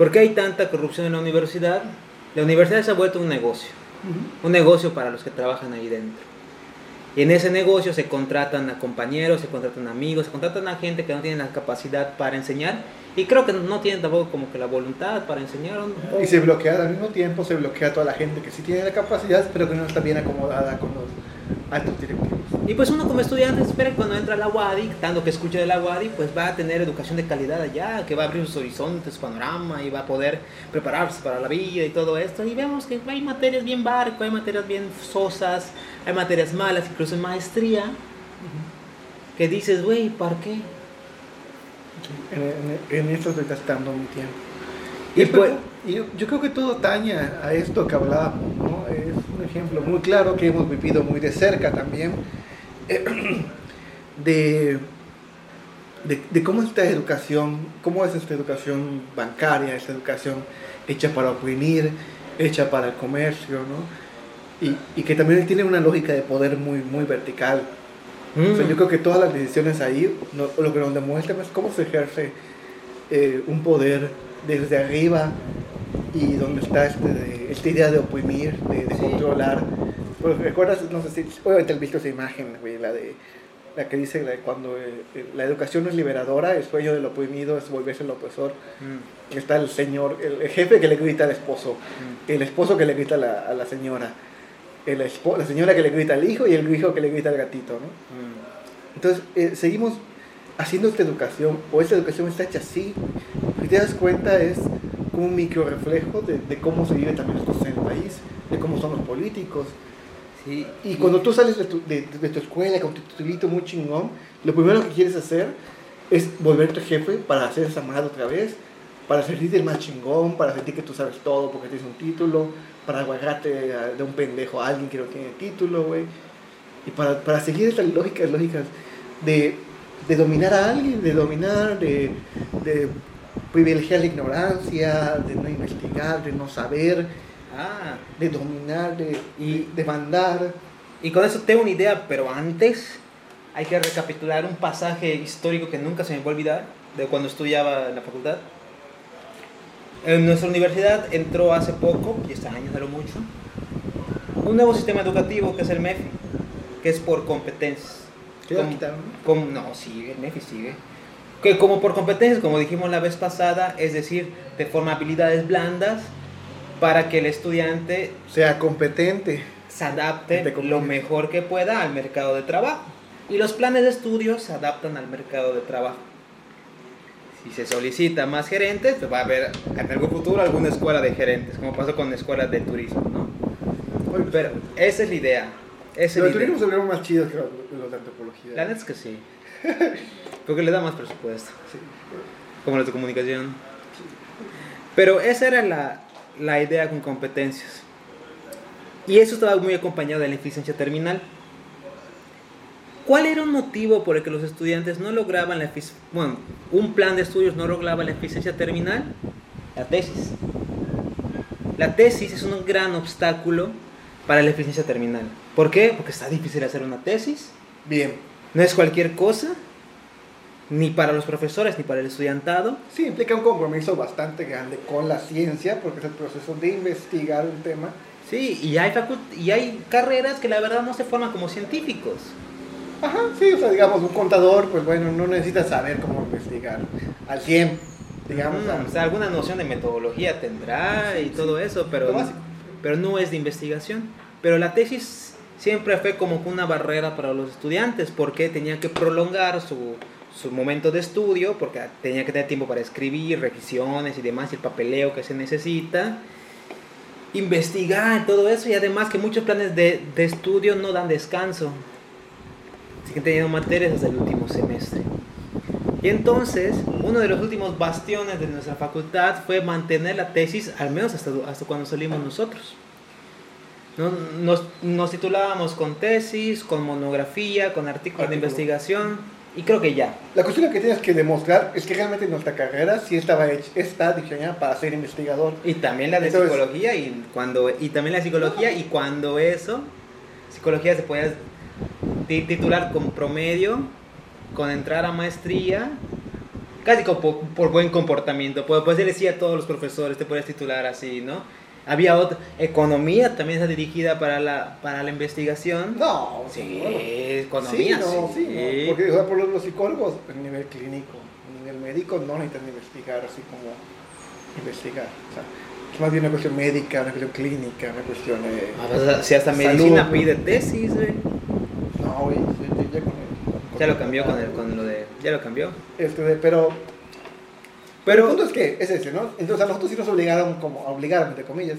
¿Por qué hay tanta corrupción en la universidad? La universidad se ha vuelto un negocio, un negocio para los que trabajan ahí dentro. En ese negocio se contratan a compañeros, se contratan amigos, se contratan a gente que no tiene la capacidad para enseñar y creo que no tienen tampoco como que la voluntad para enseñar. Y se bloquea al mismo tiempo, se bloquea a toda la gente que sí tiene la capacidad, pero que no está bien acomodada con los altos directivos. Y pues uno como estudiante espera que cuando entra a la UADI, tanto que escuche de la UADI, pues va a tener educación de calidad allá, que va a abrir sus horizontes, su panorama y va a poder prepararse para la vida y todo esto. Y vemos que hay materias bien barco, hay materias bien sosas, hay materias malas, incluso en maestría, que dices, güey, ¿para qué? En, en, esto estoy gastando mi tiempo. Y, pues, yo, yo, creo que todo taña a esto que hablábamos, ¿no? Es un ejemplo muy claro que hemos vivido muy de cerca también, de, de, de, cómo esta educación, cómo es esta educación bancaria, esta educación hecha para oprimir, hecha para el comercio, ¿no? Y, y que también tiene una lógica de poder muy, muy vertical. yo mm. creo que todas las decisiones ahí lo que nos demuestran es cómo se ejerce eh, un poder desde arriba y donde está este, esta idea de oprimir, de, controlar. Pues, ¿Recuerdas? No sé si, obviamente has visto esa imagen, la de la que dice cuando eh, eh, la educación es liberadora, el sueño del oprimido es volverse el opresor. Mm. Está el señor, el, jefe que le grita al esposo, mm. el esposo que le grita a la, a la señora, el la señora que le grita al hijo y el hijo que le grita al gatito. ¿no? Mm. Entonces, eh, seguimos haciendo esta educación, o esta educación está hecha así, si te das cuenta es como un micro reflejo de, de cómo se vive también esto en el país, de cómo son los políticos. Y cuando tú sales de tu, de, tu escuela con tu titulito muy chingón, lo primero que quieres hacer es volverte jefe para esa madre otra vez, para sentirte el más chingón, para sentir que tú sabes todo porque tienes un título, para aguardarte de un pendejo a alguien que no tiene título, güey. Y para, para seguir estas lógicas, lógicas de de dominar a alguien, de dominar, de, de privilegiar la ignorancia, de no investigar, de no saber, ah. de dominar, de, y, de mandar. Y con eso tengo una idea, pero antes hay que recapitular un pasaje histórico que nunca se me va a olvidar de cuando estudiaba en la facultad. En nuestra universidad entró hace poco, y este año no mucho, un nuevo sistema educativo que es el MEFI, que es por competencias como, no, sigue, el MEFI sigue. Que como por competencias, como dijimos la vez pasada, es decir, te forma habilidades blandas para que el estudiante sea competente, se adapte lo mejor que pueda al mercado de trabajo. Y los planes de estudio se adaptan al mercado de trabajo. Si se solicita más gerentes, pues va a haber en algún futuro alguna escuela de gerentes, como pasó con escuelas de turismo, ¿no? Pero esa es la idea. Esa es turismo se más chido que los de antropología. La neta es que sí. Porque le da más presupuesto. Como los de comunicación. Pero esa era la, la idea con competencias. Y eso estaba muy acompañado de la eficiencia terminal. ¿Cuál era un motivo por el que los estudiantes no lograban la bueno, un plan de estudios no lograba la eficiencia terminal? La tesis. La tesis es un gran obstáculo para la eficiencia terminal. ¿Por qué? Porque está difícil hacer una tesis. Bien. No es cualquier cosa, ni para los profesores ni para el estudiantado. Sí, implica un compromiso bastante grande con la ciencia, porque es el proceso de investigar un tema. Sí, y hay, y hay carreras que la verdad no se forman como científicos. Ajá, sí, o sea, digamos, un contador, pues bueno, no necesita saber cómo investigar al 100, digamos. o sea, alguna noción de metodología tendrá y todo eso, pero, pero no es de investigación. Pero la tesis siempre fue como una barrera para los estudiantes, porque tenían que prolongar su, su momento de estudio, porque tenía que tener tiempo para escribir, revisiones y demás, y el papeleo que se necesita, investigar todo eso, y además que muchos planes de, de estudio no dan descanso siguen teniendo materias hasta el último semestre. Y entonces, uno de los últimos bastiones de nuestra facultad fue mantener la tesis, al menos hasta, hasta cuando salimos nosotros. Nos, nos, titulábamos con tesis, con monografía, con artículos de investigación, y creo que ya. La cuestión que tienes que demostrar es que realmente nuestra carrera sí estaba está diseñada para ser investigador. Y también la de psicología, y, cuando, y también la psicología, y cuando eso, psicología se puede titular con promedio, con entrar a maestría, casi por, buen comportamiento. Pues, pues decía a todos los profesores, te puedes titular así, ¿no? Había otra, economía también está dirigida para la, para la investigación. No, sí, economía, sí. sí, Porque por los psicólogos a nivel clínico, a nivel médico no necesitan investigar así como investigar. O sea, es más bien una cuestión médica, una cuestión clínica, una cuestión de. Ah, pues, si hasta medicina pide tesis, güey. No, güey, ya, con ya lo cambió con, el, con lo de. Ya lo cambió. Este, pero. Pero el punto es que es ese, ¿no? Entonces a nosotros sí nos obligaron, como obligaron, entre comillas,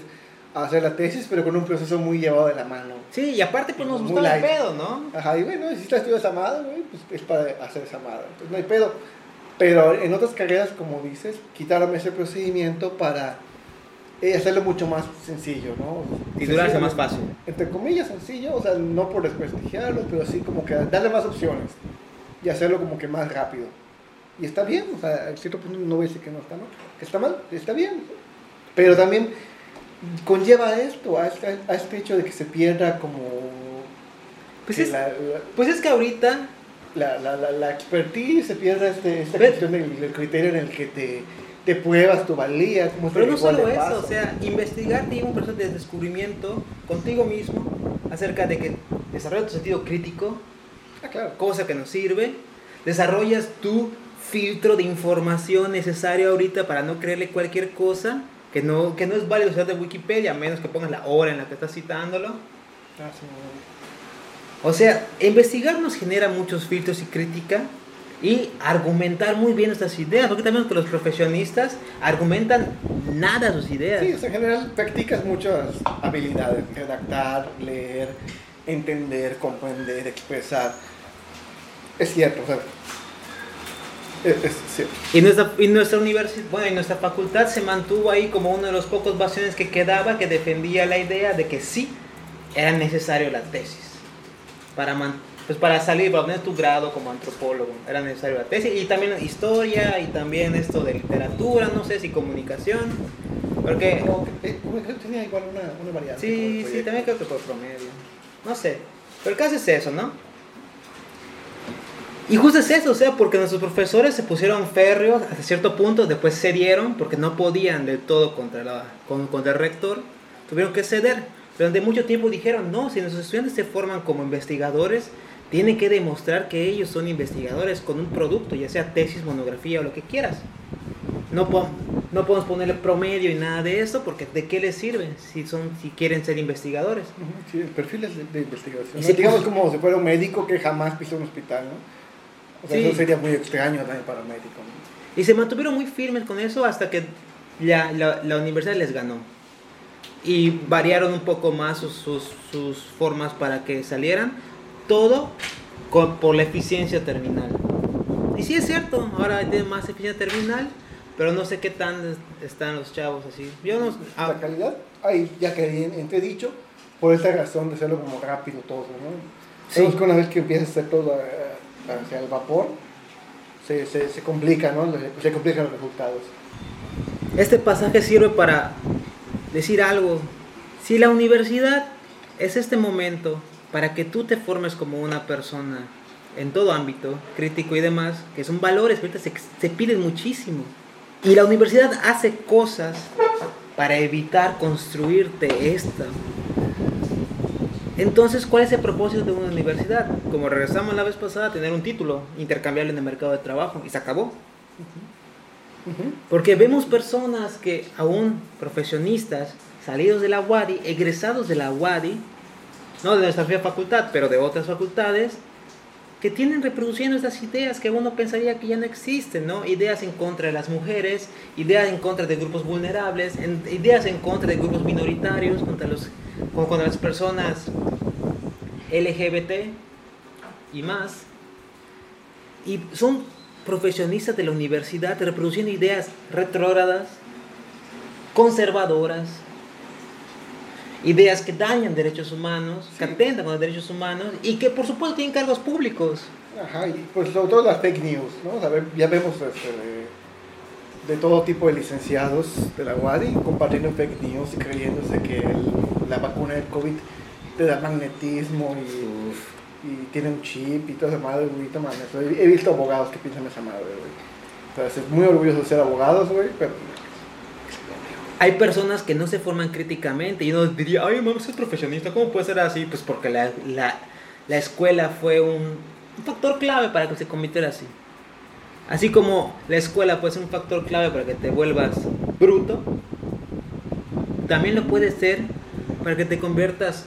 a hacer la tesis, pero con un proceso muy llevado de la mano. Sí, y aparte pues nos gustaba el pedo, ¿no? Ajá, y bueno, si estás estudiando esa madre, güey, pues es para hacer esa madre. Entonces no hay pedo. Pero en otras carreras, como dices, quitaron ese procedimiento para eh, hacerlo mucho más sencillo, ¿no? Titularse más fácil. Entre comillas sencillo, o sea, no por desprestigiarlo, pero sí como que darle más opciones y hacerlo como que más rápido. Y está bien, o sea, a cierto punto no voy a decir que no está mal, que está mal, está bien. Pero también conlleva esto, a este, a este hecho de que se pierda como... Pues, es, pues es que ahorita... La, la, la, expertise se pierde este, esta cuestión del criterio en el que te te pruebas tu valía. Como Pero no solo eso, o sea, investigar lleva un proceso de descubrimiento contigo mismo acerca de que desarrollas tu sentido crítico, ah, claro. cosa que nos sirve, desarrollas tu filtro de información necesario ahorita para no creerle cualquier cosa que no, que no es válido usar de Wikipedia, a menos que pongas la hora en la que estás citándolo. Ah, sí, o sea, investigar nos genera muchos filtros y crítica y argumentar muy bien nuestras ideas, porque también los profesionistas argumentan nada sus ideas. Sí, en general practicas muchas habilidades, redactar, leer, entender, comprender, expresar. Es cierto, o sea, es, cierto. Y nuestra, y nuestra universidad, bueno, y nuestra facultad se mantuvo ahí como uno de los pocos bastiones que quedaba que defendía la idea de que sí era necesario la tesis para mantener pues para salir, para obtener tu grado como antropólogo, era necesario la tesis y también historia y también esto de literatura, no sé si comunicación, porque... Eh, tenía igual una, una variante. Sí, sí, también creo que por promedio, no sé, pero el caso es eso, ¿no? Y justo es eso, o sea, porque nuestros profesores se pusieron férreos hasta cierto punto, después cedieron porque no podían del todo contra, la, contra el rector, tuvieron que ceder. Durante mucho tiempo dijeron, no, si nuestros estudiantes se forman como investigadores, tienen que demostrar que ellos son investigadores con un producto, ya sea tesis, monografía o lo que quieras. No, no podemos ponerle promedio y nada de eso, porque ¿de qué les sirve si, son, si quieren ser investigadores? Sí, el perfil es de, investigación. digamos como si fuera un médico que jamás pisó un hospital, ¿no? O sea, eso sería muy extraño también para un médico. Y se mantuvieron muy firmes con eso hasta que la, la, la universidad les ganó. Y variaron un poco más sus, sus, sus formas para que salieran todo por la eficiencia terminal. Y sí es cierto, ahora hay más eficiencia terminal, pero no sé qué tan están los chavos así. Yo no, ah. La calidad, ahí ya que dicho por esta razón de hacerlo como rápido todo, ¿no? Sabemos que una vez que empieza a hacer todo eh, hacia el vapor, se, se, se complica, ¿no? Se complican los resultados. Este pasaje sirve para decir algo. Si la universidad es este momento para que tú te formes como una persona en todo ámbito, crítico y demás, que son valores que ahorita se, se piden muchísimo. Y la universidad hace cosas para evitar construirte esta. Entonces, ¿cuál es el propósito de una universidad? Como regresamos la vez pasada, tener un título intercambiable en el mercado de trabajo y se acabó. Porque vemos personas que aún profesionistas, salidos de la UADI, egresados de la UADI, no de nuestra facultad, pero de otras facultades, que tienen reproduciendo estas ideas que uno pensaría que ya no existen, ¿no? Ideas en contra de las mujeres, ideas en contra de grupos vulnerables, ideas en contra de grupos minoritarios, contra, los, contra las personas LGBT y más. Y son profesionistas de la universidad reproduciendo ideas retrógradas, conservadoras, ideas que dañan derechos humanos, que atentan con los derechos humanos y que por supuesto tienen cargos públicos. Ajá, y pues sobre todo las fake news, ¿no? ya vemos este, de, todo tipo de licenciados de la UADI compartiendo fake news y creyéndose que la vacuna del COVID te da magnetismo y, y tiene un chip y todo esa madre, güey, He visto abogados que piensan esa madre, güey. O sea, es muy orgulloso de ser abogados, güey, pero hay personas que no se forman críticamente y uno diría, ay, mamá, es profesionista, ¿cómo puede ser así? Pues porque la, la, la escuela fue un, un, factor clave para que se convirtiera así. Así como la escuela puede ser un factor clave para que te vuelvas bruto, también lo puede ser para que te conviertas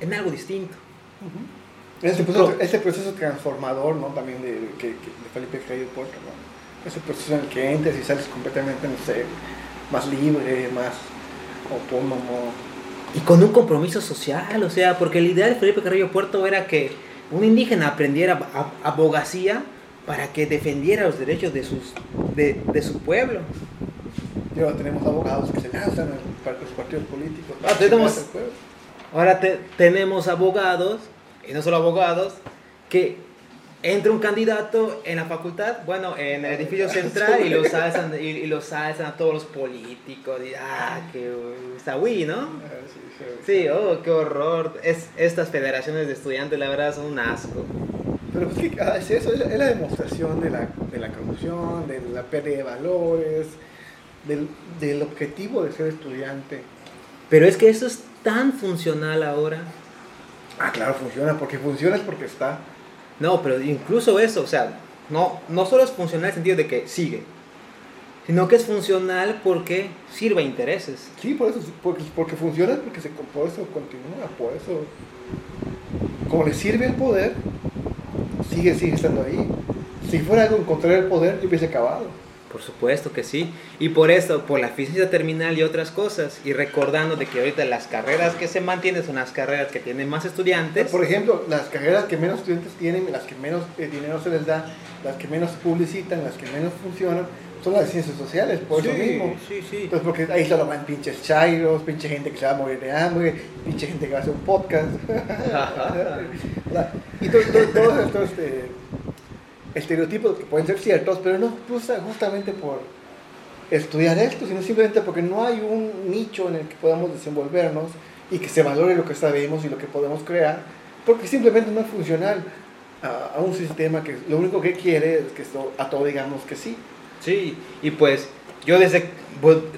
en algo distinto. Este proceso, este proceso transformador, ¿no? También de, de Felipe Cayo Puerto, ¿no? Ese proceso en el que entras y sales completamente, no sé, más libre, más autónomo. Y con un compromiso social, o sea, porque la idea de Felipe Carrillo Puerto era que un indígena aprendiera abogacía para que defendiera los derechos de, sus, de, de su pueblo. Y ahora tenemos abogados que se lanzan para los partidos políticos. Ah, tenemos, ahora tenemos abogados, y no solo abogados, que entra un candidato en la facultad, bueno, en el edificio central y los alzan, y, los alzan a todos los políticos. Y, ah, que está Wii, ¿no? Ah, sí, oh, qué horror. Es, estas federaciones de estudiantes, la verdad, son un asco. Pero pues que ah, es eso, es la demostración de la, de la corrupción, de la pérdida de valores, del, del objetivo de ser estudiante. Pero es que eso es tan funcional ahora. Ah, claro, funciona, porque funciona es porque está. No, pero incluso eso, o sea, no, no solo es funcional en el sentido de que sigue, sino que es funcional porque sirve a intereses. Sí, por eso, porque, porque funciona, porque se, por eso continúa, por eso, como le sirve el poder, sigue, sigue estando ahí. Si fuera algo en contra poder, yo hubiese acabado. Por supuesto que sí. Y por eso, por la física terminal y otras cosas. Y recordando de que ahorita las carreras que se mantienen son las carreras que tienen más estudiantes. Por ejemplo, las carreras que menos estudiantes tienen, las que menos eh, dinero se les da, las que menos publicitan, las que menos funcionan, son las ciencias sociales, por eso mismo. Sí, sí. Pues porque ahí solo van pinches chairos, pinche gente que se va a morir de hambre, pinche gente que va a hacer un podcast. y todos estos... Este, estereotipos que pueden ser ciertos, pero no justamente por estudiar esto, sino simplemente porque no hay un nicho en el que podamos desenvolvernos y que se valore lo que sabemos y lo que podemos crear, porque simplemente no es funcional a, a un sistema que lo único que quiere es que esto, a todo digamos que sí. Sí, y pues yo desde,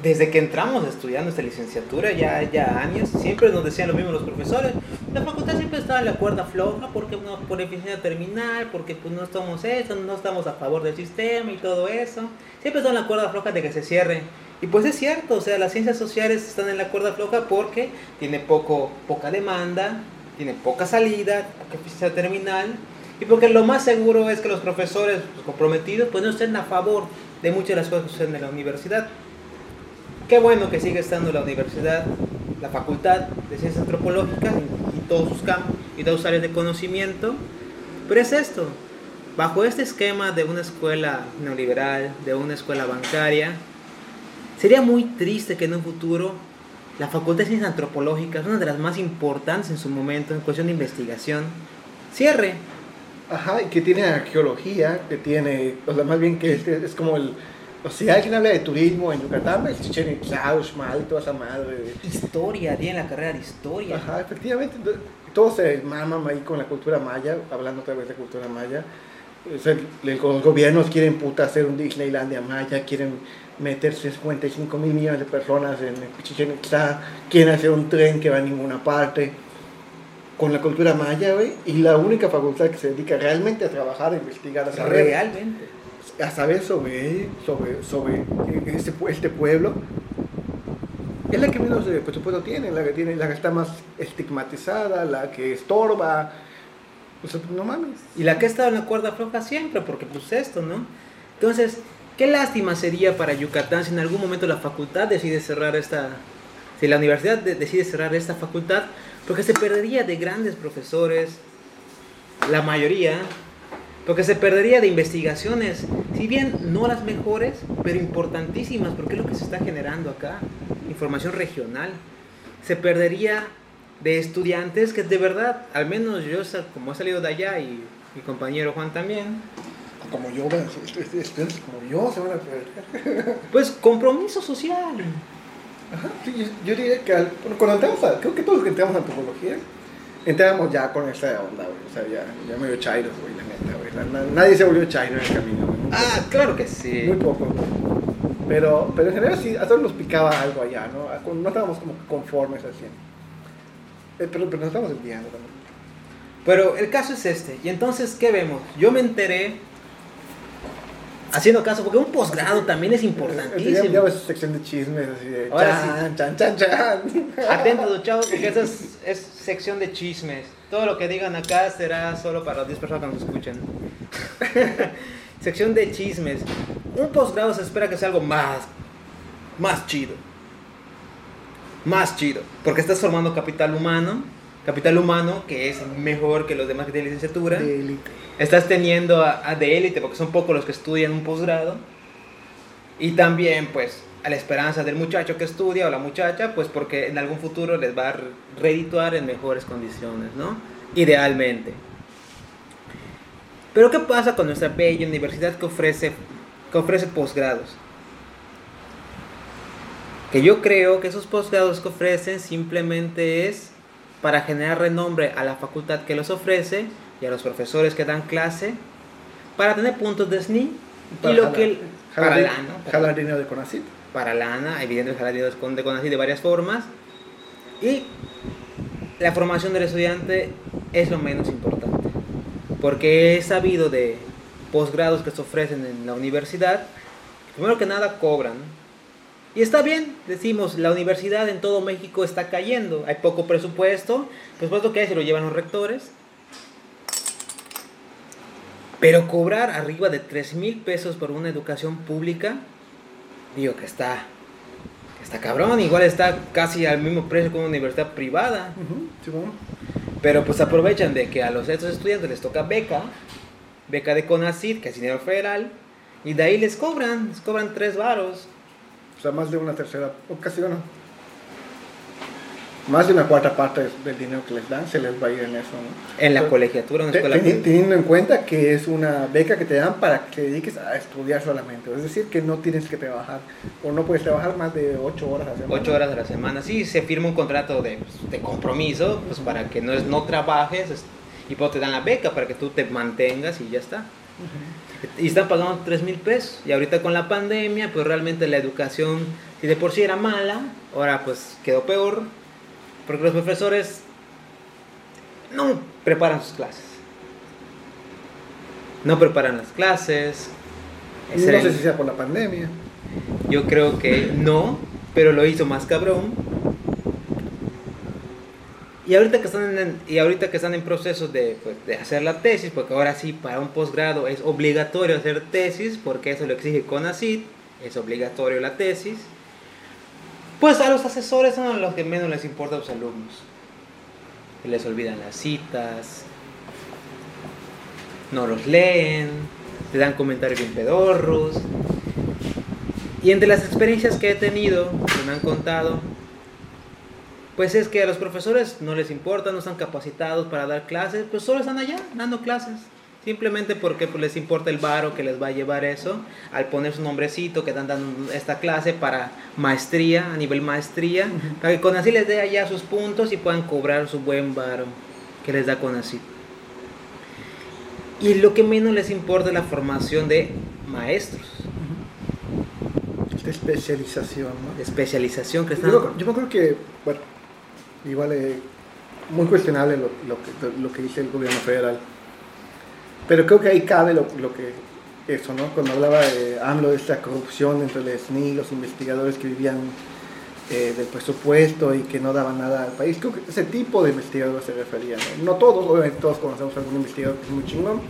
desde que entramos estudiando esta licenciatura, ya, ya años, siempre nos decían lo mismo los profesores. La facultad siempre estaba en la cuerda floja porque no, por eficiencia terminal, porque pues no estamos eso, no estamos a favor del sistema y todo eso. Siempre estaba en la cuerda floja de que se cierre. Y pues es cierto, o sea, las ciencias sociales están en la cuerda floja porque tiene poco, poca demanda, tiene poca salida, poca eficiencia terminal. Y porque lo más seguro es que los profesores comprometidos pues no estén a favor de muchas de las cosas que suceden en la universidad. Qué bueno que sigue estando la universidad, la facultad de ciencias antropológicas y, todos sus campos y todas sus áreas de conocimiento, pero es esto, bajo este esquema de una escuela neoliberal, de una escuela bancaria, sería muy triste que en un futuro la Facultad de Ciencias Antropológicas, una de las más importantes en su momento en cuestión de investigación, cierre. Ajá, y que tiene arqueología, que tiene, o sea, más bien que es, es como el, o sea, si alguien habla de turismo en Yucatán, es Chichen Itza, Uxmal, toda esa madre. Historia, tiene la carrera de historia. Ajá, efectivamente, todos se maman ahí con la cultura maya, hablando otra vez de cultura maya. O sea, el- los gobiernos quieren puta hacer un Disneylandia maya, quieren meter 55 mil millones de personas en Chichen Itza, quieren hacer un tren que va a ninguna parte con la cultura maya, güey, y la única facultad que se dedica realmente a trabajar, a investigar, a saber, Realmente. a saber sobre, sobre, sobre este, este pueblo, es la que menos eh, presupuesto tiene, la que tiene, la que está más estigmatizada, la que estorba. O sea, no mames. Y la que ha estado en la cuerda floja siempre, porque pues esto, ¿no? Entonces, qué lástima sería para Yucatán si en algún momento la facultad decide cerrar esta, si la universidad de- decide cerrar esta facultad, porque se perdería de grandes profesores, la mayoría, porque se perdería de investigaciones, si bien no las mejores, pero importantísimas, porque es lo que se está generando acá, información regional. Se perdería de estudiantes que de verdad, al menos yo, como he salido de allá y mi compañero Juan también, Como yo, estudiantes como yo se van a perder. pues compromiso social. Ajá, sí, yo, diría que al- cuando entramos a, creo que todos los que entramos a antropología, entramos ya con esa onda, güey. O sea, ya, ya medio chairos, güey, la neta, güey. La- na- nadie se volvió chairo en el camino, güey. Ah, poco. claro que sí. Muy poco. Pero, pero en general sí, a todos nos picaba algo allá, ¿no? No estábamos como conformes al 100. Eh, pero, pero nos estamos desviando también. Pero el caso es este. Y entonces, ¿qué vemos? Yo me enteré, haciendo caso, porque un posgrado también es Ya, importantísimo. ya ves sección de chismes así de Ahora chan, chan, chan, chan. Atentos, chavos, porque esa es, es sección de chismes. Todo lo que digan acá será solo para las 10 personas que nos escuchan. sección de chismes. Un posgrado se espera que sea algo más, más chido. Más chido. Porque estás formando capital humano. Capital humano que es mejor que los demás que tienen licenciatura. De élite. Estás teniendo a, a de élite, porque son pocos los que estudian un posgrado. Y también, pues, a la esperanza del muchacho que estudia o la muchacha, pues porque en algún futuro les va a re- redituar en mejores condiciones, ¿no? Idealmente. Pero ¿qué pasa con nuestra bella universidad que ofrece, que ofrece posgrados? Que yo creo que esos posgrados que ofrecen simplemente es para generar renombre a la facultad que los ofrece y a los profesores que dan clase, para tener puntos de SNI y lo que... Para Jalar, lana. para- jalar dinero de Conacit. para lana, evidentemente jalar dinero de Conacyt de varias formas. Y la formación del estudiante es lo menos importante. Porque he sabido de posgrados que se ofrecen en la universidad, primero que nada cobran. Y está bien, decimos, la universidad en todo México está cayendo, hay poco presupuesto, presupuesto que hay se lo llevan los rectores. Pero cobrar arriba de 3 mil pesos por una educación pública, digo que está, que está cabrón, igual está casi al mismo precio que una universidad privada. Ujú, sí, bueno. Pero pues aprovechan de que a los estos estudiantes les toca beca, beca de CONACYT, que es dinero federal, y de ahí les cobran, les cobran tres varos. O sea, más de una tercera, o casi una. Más de una cuarta parte del dinero que les dan se les va a ir en eso, ¿no? En la colegiatura, en Te- escuela. Teniendo en cuenta que es una beca que te dan para que te dediques a estudiar solamente. Es decir, que no tienes que trabajar o no puedes trabajar más de 8 horas a la semana. Ocho horas a la semana. Sí, se firma un contrato de, pues, de compromiso, pues para que no, no trabajes es- y pues te dan la beca para que tú te mantengas y ya está. Ujú. Y están pagando 3 mil pesos. Y ahorita con la pandemia, pues realmente la educación, si de por sí era mala, ahora pues quedó peor. Porque los profesores no preparan sus clases. No preparan las clases. No sé si sea por la pandemia. Yo creo que no, pero lo hizo más cabrón. Y ahorita que están en, y ahorita que están en proceso de, pues, de hacer la tesis, porque ahora sí para un posgrado es obligatorio hacer tesis, porque eso lo exige CONACYT, es obligatorio la tesis. Pues a los asesores son a los que menos les importa a los alumnos. Les olvidan las citas, no los leen, te dan comentarios bien pedorros. Y entre las experiencias que he tenido, que me han contado, pues es que a los profesores no les importa, no están capacitados para dar clases, pues solo están allá dando clases. Simplemente porque pues, les importa el varo que les va a llevar eso, al poner su nombrecito que están dando esta clase para maestría, a nivel maestría, para que con así les dé allá sus puntos y puedan cobrar su buen varo que les da con así. Y lo que menos les importa es la formación de maestros. De especialización, ¿no? De especialización que están... Yo, yo me creo que, bueno, igual es muy cuestionable lo, que, lo que dice el gobierno federal pero creo que ahí cabe lo, que eso, ¿no? Cuando hablaba de AMLO de esta corrupción entre el SNI, los investigadores que vivían eh, del presupuesto y que no daban nada al país, creo que ese tipo de investigadores se refería, ¿no? No todos, obviamente todos conocemos a algún investigador que es muy chingón,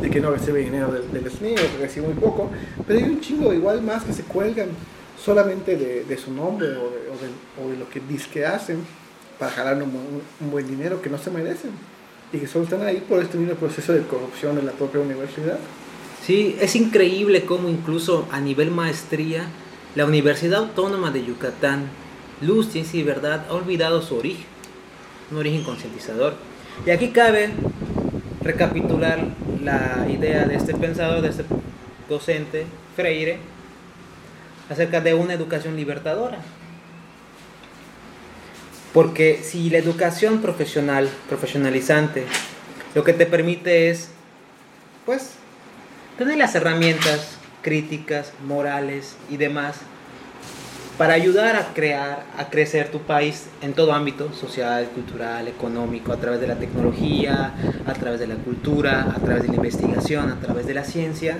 de que no recibe dinero del, SNI o que recibe muy poco, pero hay un chingo igual más que se cuelgan solamente de, su nombre o de, o, de, o de, lo que dice que hacen para jalar un, buen dinero que no se merecen y que solo están ahí por este mismo proceso de corrupción en la propia universidad. Sí, es increíble cómo incluso a nivel maestría, la Universidad Autónoma de Yucatán, Luz, Ciencia y Verdad, ha olvidado su origen, un origen concientizador. Y aquí cabe recapitular la idea de este pensador, de este docente, Freire, acerca de una educación libertadora. Porque si la educación profesional, profesionalizante, lo que te permite es, pues, tener las herramientas críticas, morales y demás para ayudar a crear, a crecer tu país en todo ámbito, social, cultural, económico, a través de la tecnología, a través de la cultura, a través de la investigación, a través de la ciencia,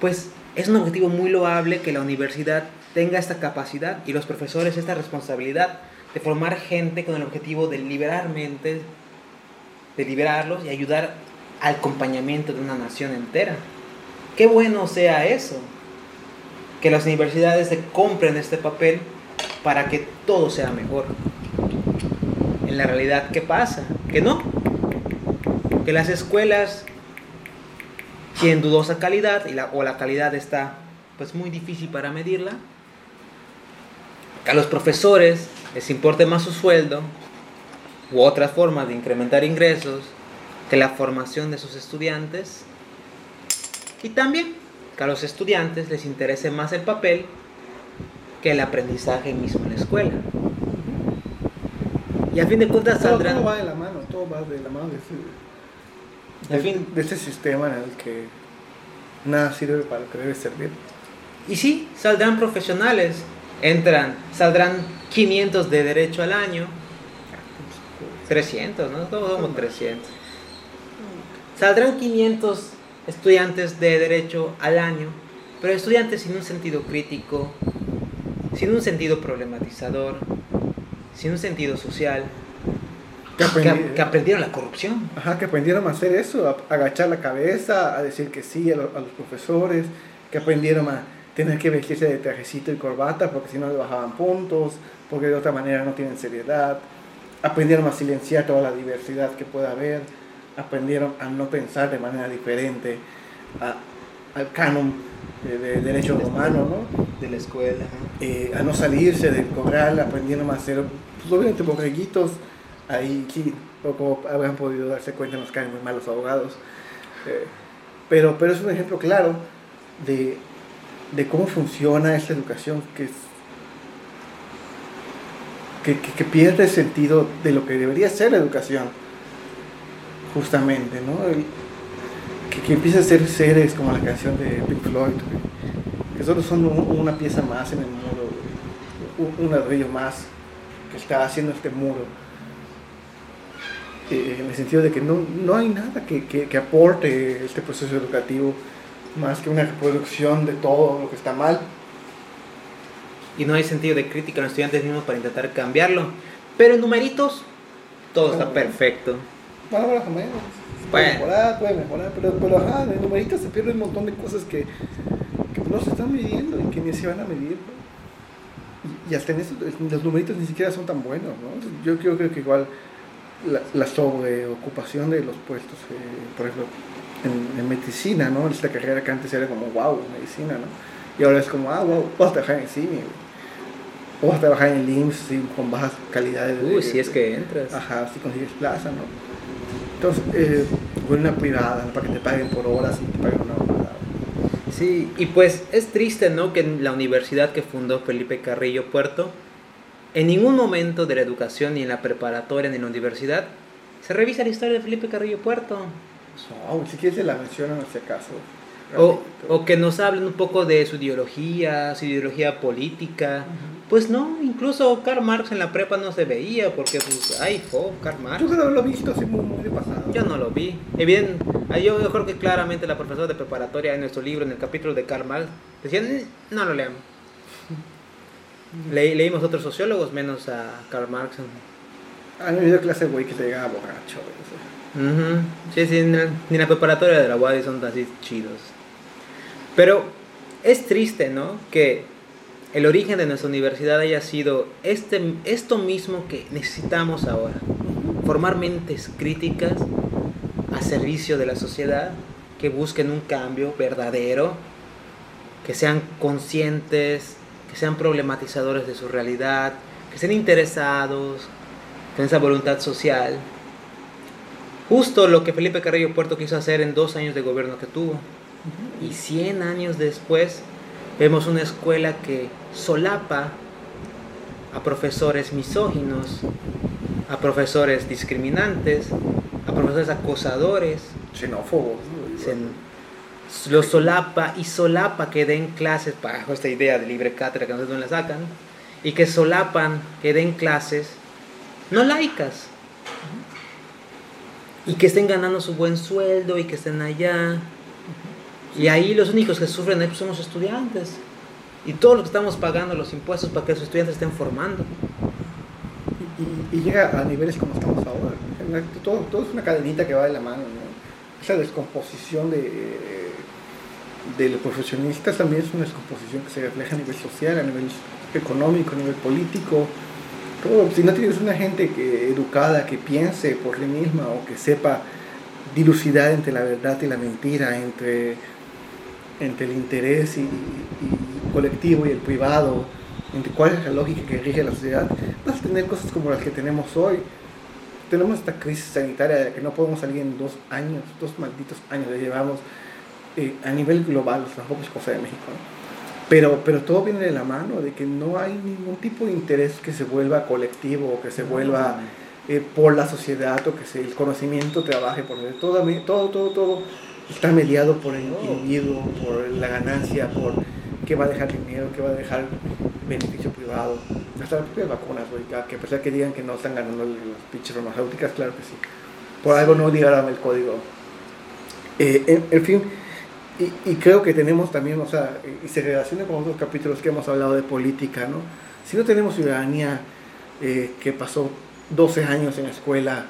pues es un objetivo muy loable que la universidad tenga esta capacidad y los profesores esta responsabilidad de formar gente con el objetivo de liberar mentes, de liberarlos y ayudar al acompañamiento de una nación entera. Qué bueno sea eso, que las universidades se compren este papel para que todo sea mejor. En la realidad, ¿qué pasa? Que no. Que las escuelas tienen dudosa calidad o la calidad está pues muy difícil para medirla. Que a los profesores les importe más su sueldo u otras formas de incrementar ingresos que la formación de sus estudiantes. Y también que a los estudiantes les interese más el papel que el aprendizaje mismo en la escuela. Y a fin de cuentas saldrán... Todo, va de la mano, todo va de la mano de ese, de, fin... de ese sistema en el que nada sirve para lo que debe servir. Y sí, saldrán profesionales, entran, saldrán 500 de derecho al año, 300, ¿no? Todos somos 300. Saldrán 500 estudiantes de derecho al año, pero estudiantes sin un sentido crítico, sin un sentido problematizador, sin un sentido social. Que, aprendi que, aprendieron la corrupción. Ajá, que aprendieron a hacer eso, a agachar la cabeza, a decir que sí a, lo, a los profesores, que aprendieron a tener que vestirse de trajecito y corbata porque si no le bajaban puntos, porque de otra manera no tienen seriedad. Aprendieron a silenciar toda la diversidad que pueda haber, aprendieron a no pensar de manera diferente a, al canon de, de derecho romano, ¿no? De la escuela. Eh, a no salirse del corral, aprendieron a hacer, pues obviamente borreguitos, ahí sí, poco habrán podido darse cuenta, nos caen muy mal los abogados. Eh, pero, pero es un ejemplo claro de, de cómo funciona esta educación que que, pierde el sentido de lo que debería ser la educación, justamente, ¿no? Que, que, empieza a ser seres como la canción de Pink Floyd, que solo son un, una pieza más en el muro, un, un ladrillo más que está haciendo este muro. Eh, en el sentido de que no, no hay nada que, que aporte este proceso educativo más que una reproducción de todo lo que está mal. Y no hay sentido de crítica en los estudiantes mismos para intentar cambiarlo. Pero en numeritos, todo bueno, está perfecto. Bueno, más o menos. Puede bueno. mejorar, puede mejorar, pero, pero ajá, en numeritos se pierde un montón de cosas que, que no se están midiendo y que ni se van a medir. Y, y hasta en eso, los numeritos ni siquiera son tan buenos, ¿no? Yo creo, creo que igual la, la sobreocupación de los puestos, eh, por ejemplo, en, en, medicina, ¿no? Esta carrera que antes era como, wow, medicina, ¿no? Y ahora es como, ah, wow, vas a trabajar en cine, O vas a trabajar en el IMSS sí, con bajas calidades. Uy, si es que entras. Ajá, si consigues plaza, ¿no? Entonces, eh, una privada, para que te paguen por horas y te paguen una hora. Sí, y pues es triste, ¿no? Que en la universidad que fundó Felipe Carrillo Puerto, en ningún momento de la educación, ni en la preparatoria, ni en la universidad, se revisa la historia de Felipe Carrillo Puerto. No, si quieres se la mencionan en este caso. O, o, que nos hablen un poco de su ideología, su ideología política. Pues no, incluso Karl Marx en la prepa no se veía, porque pues, ay, fue Karl Marx. Yo no lo he visto así muy, muy de pasado. Yo no lo vi. Y bien, yo creo que claramente la profesora de preparatoria en nuestro libro, en el capítulo de Karl Marx, decían, mm, no lo leamos. Le, leímos otros sociólogos menos a Karl Marx. Han habido clase güey que se llegaba borracho. Sí, sí, ni la preparatoria de la UAD son así chidos. Pero es triste, ¿no? Que el origen de nuestra universidad haya sido este, esto mismo que necesitamos ahora. Formar mentes críticas a servicio de la sociedad, que busquen un cambio verdadero, que sean conscientes, que sean problematizadores de su realidad, que sean interesados, con esa voluntad social. Justo lo que Felipe Carrillo Puerto quiso hacer en dos años de gobierno que tuvo. Y 100 años después vemos una escuela que solapa a profesores misóginos, a profesores discriminantes, a profesores acosadores, xenófobos. Los solapa y solapa que den clases, bajo esta idea de libre cátedra que no la sacan, y que solapan que den clases no laicas, y que estén ganando su buen sueldo y que estén allá y ahí los únicos que sufren pues, somos estudiantes. Y todos los que estamos pagando los impuestos para que los estudiantes estén formando. Y, llega a niveles como estamos ahora. Todo, todo, es una cadenita que va de la mano. Esa descomposición de, de los profesionistas también es una descomposición que se refleja a nivel social, a nivel económico, a nivel político. Todo. Si no tienes una gente educada que piense por sí misma o que sepa dilucidar entre la verdad y la mentira, entre entre el interés colectivo y el privado, entre cuál es la lógica que rige la sociedad, vas a tener cosas como las que tenemos hoy. Tenemos esta crisis sanitaria de que no podemos salir en dos años, dos malditos años le llevamos eh, a nivel global, tampoco es cosa de México. Pero, pero todo viene de la mano, de que no hay ningún tipo de interés que se vuelva colectivo, o que se vuelva eh, por la sociedad, o que se, el conocimiento trabaje por todo, todo, todo, todo está mediado por el individuo, por la ganancia, por qué va a dejar dinero, qué va a dejar beneficio privado. Hasta las propias vacunas, que a pesar que digan que no están ganando las pinches farmacéuticas, claro que sí. Por algo no digan el código. Eh, en, fin, y, creo que tenemos también, o sea, y se relaciona con otros capítulos que hemos hablado de política, ¿no? Si no tenemos ciudadanía eh, que pasó 12 años en la escuela,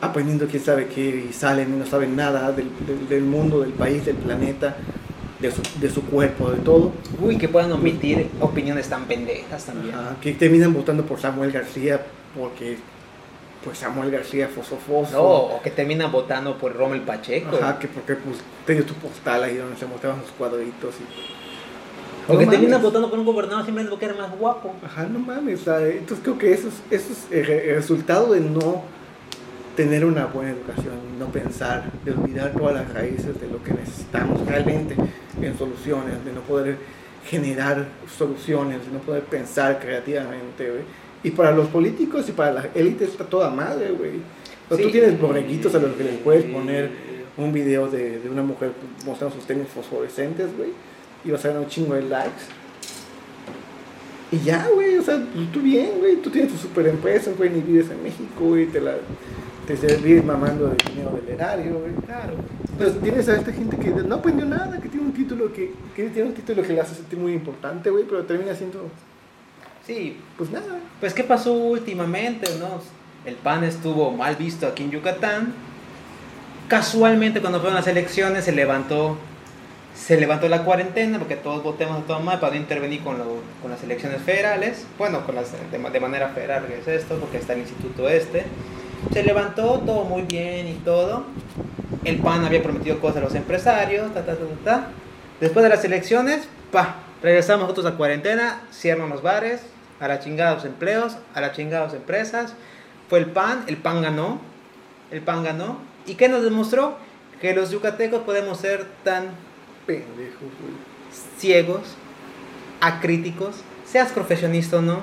aprendiendo quién sabe qué y salen y no saben nada del, del, mundo, del país, del planeta, de su, de su, cuerpo, de todo. Uy, que puedan omitir opiniones tan pendejas también. que terminan votando por Samuel García porque pues Samuel García fosofoso. No, o que terminan votando por Rommel Pacheco. Ajá, que porque pues tenía tu postal ahí donde se mostraban los cuadritos y... O que terminan votando por un gobernador simplemente porque era más guapo. Ajá, no mames. entonces creo que eso es, eso es el resultado de no tener una buena educación no pensar, de olvidar todas las raíces de lo que necesitamos realmente en soluciones, de no poder generar soluciones, de no poder pensar creativamente, güey. Y para los políticos y para la élite está toda madre, güey. Tú tienes borreguitos a los que les puedes poner un video de, de una mujer mostrando sus tenis fosforescentes, güey, y vas a ver un chingo de likes. Y ya, güey, o sea, tú bien, güey, tú tienes tu super empresa, güey, ni vives en México, güey, te la te servís mamando de dinero del erario, Claro. Entonces tienes a esta gente que no aprendió nada, que tiene un título que, que tiene un título que le hace sentir muy importante, güey, pero termina siendo. Sí. Pues nada. Pues qué pasó últimamente, ¿no? El PAN estuvo mal visto aquí en Yucatán. Casualmente cuando fueron las elecciones se levantó se levantó la cuarentena porque todos votemos a todo mal para no intervenir con, lo, con las elecciones federales, bueno, con las, de, de manera federal que es esto, porque está el instituto este. Se levantó todo muy bien y todo. El PAN había prometido cosas a los empresarios, ta, ta, ta, ta. Después de las elecciones, pa, regresamos nosotros a cuarentena, cierran los bares, A la chingada los empleos, a la chingada las empresas. Fue el PAN, el PAN ganó. El PAN ganó. ¿Y qué nos demostró? Que los yucatecos podemos ser tan Pendejos, güey. ciegos, acríticos, seas profesionista o no.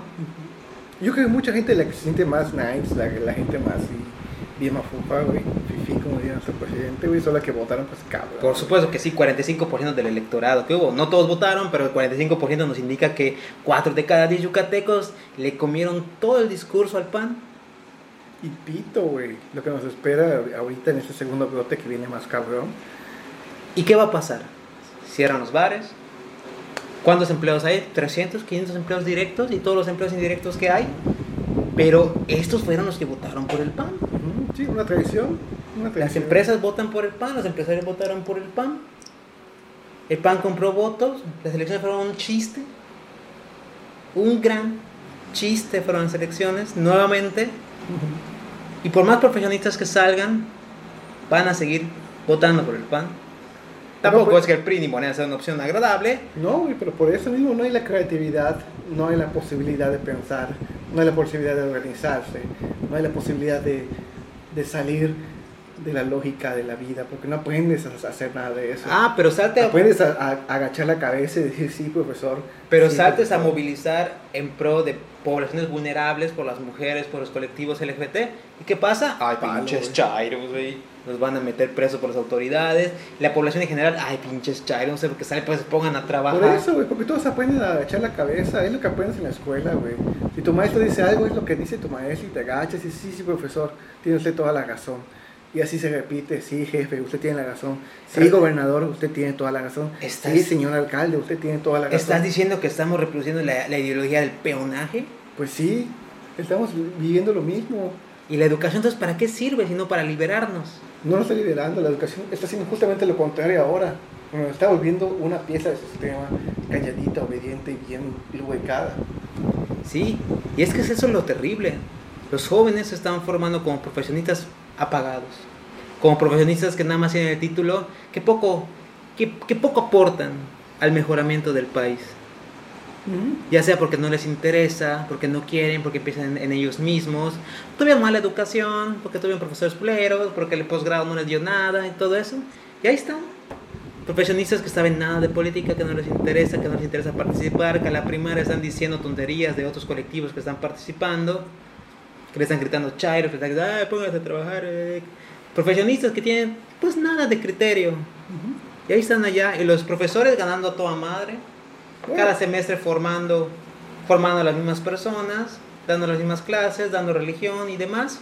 Yo creo que mucha gente la que se siente más nice, la, la gente más y, bien mafufa, güey, fifi, como diría nuestro presidente, güey, son las que votaron, pues cabrón. Por supuesto que sí, 45% del electorado que hubo. No todos votaron, pero el 45% nos indica que 4 de cada 10 yucatecos le comieron todo el discurso al PAN. Y pito, güey, lo que nos espera ahorita en este segundo brote que viene más cabrón. ¿Y qué va a pasar? Cierran los bares. ¿Cuántos empleos hay? 300, 500 empleos directos y todos los empleos indirectos que hay. Pero estos fueron los que votaron por el PAN. Sí, una tradición. Una Las empresas votan por el PAN, los empresarios votaron por el PAN. El PAN compró votos, las elecciones fueron un chiste. Un gran chiste fueron las elecciones, nuevamente. Y por más profesionistas que salgan, van a seguir votando por el PAN. Tampoco pues- es que el PRI ni Morena sea una opción agradable, No, pero por eso mismo no hay la creatividad, no hay la posibilidad de pensar, no hay la posibilidad de organizarse, no hay la posibilidad de, de salir de la lógica de la vida, porque no aprendes a hacer nada de eso. Ah, pero salte, a- Aprendes a, a- a agachar la cabeza y decir, sí, profesor. pero sí, saltes a profesor". movilizar en pro de poblaciones vulnerables, por las mujeres, por los colectivos LGBT. ¿Y qué pasa? Ay, pinches chairos, güey. Nos van a meter presos por las autoridades. La población en general, ay, pinches chairos, no sé por qué sale, pues se pongan a trabajar. Por eso, güey, porque todos aprenden a agachar la cabeza, es lo que aprendes en la escuela, güey. Si tu maestro dice algo, es lo que dice tu maestro y te agachas y sí, sí, profesor, tiene usted toda la razón. Y así se repite, sí, jefe, usted tiene la razón. Sí, gobernador, usted tiene toda la razón. Estás- Sí, señor alcalde, usted tiene toda la razón. ¿Estás diciendo que estamos reproduciendo la, la ideología del peonaje? Pues sí, estamos viviendo lo mismo. ¿Y la educación entonces para qué sirve sino para liberarnos? No nos está liberando, la educación está haciendo justamente lo contrario ahora. Nos está volviendo una pieza del sistema calladita, obediente y bien ubicada. Sí, y es que es eso lo terrible. Los jóvenes se están formando como profesionistas apagados, como profesionistas que nada más tienen el título, que poco, que, que poco aportan al mejoramiento del país. Ya sea porque no les interesa, porque no quieren, porque piensan en, en ellos mismos, tuvieron mala educación, porque tuvieron profesores puleros, porque el posgrado no les dio nada y todo eso. Y ahí están. Profesionistas que saben nada de política, que no les interesa, que no les interesa participar, que a la primaria están diciendo tonterías de otros colectivos que están participando, que le están gritando chairos, que le están ay, pónganse a trabajar. eh". Profesionistas que tienen, pues nada de criterio. Y ahí están allá, y los profesores ganando a toda madre, cada semestre formando, formando a las mismas personas, dando las mismas clases, dando religión y demás.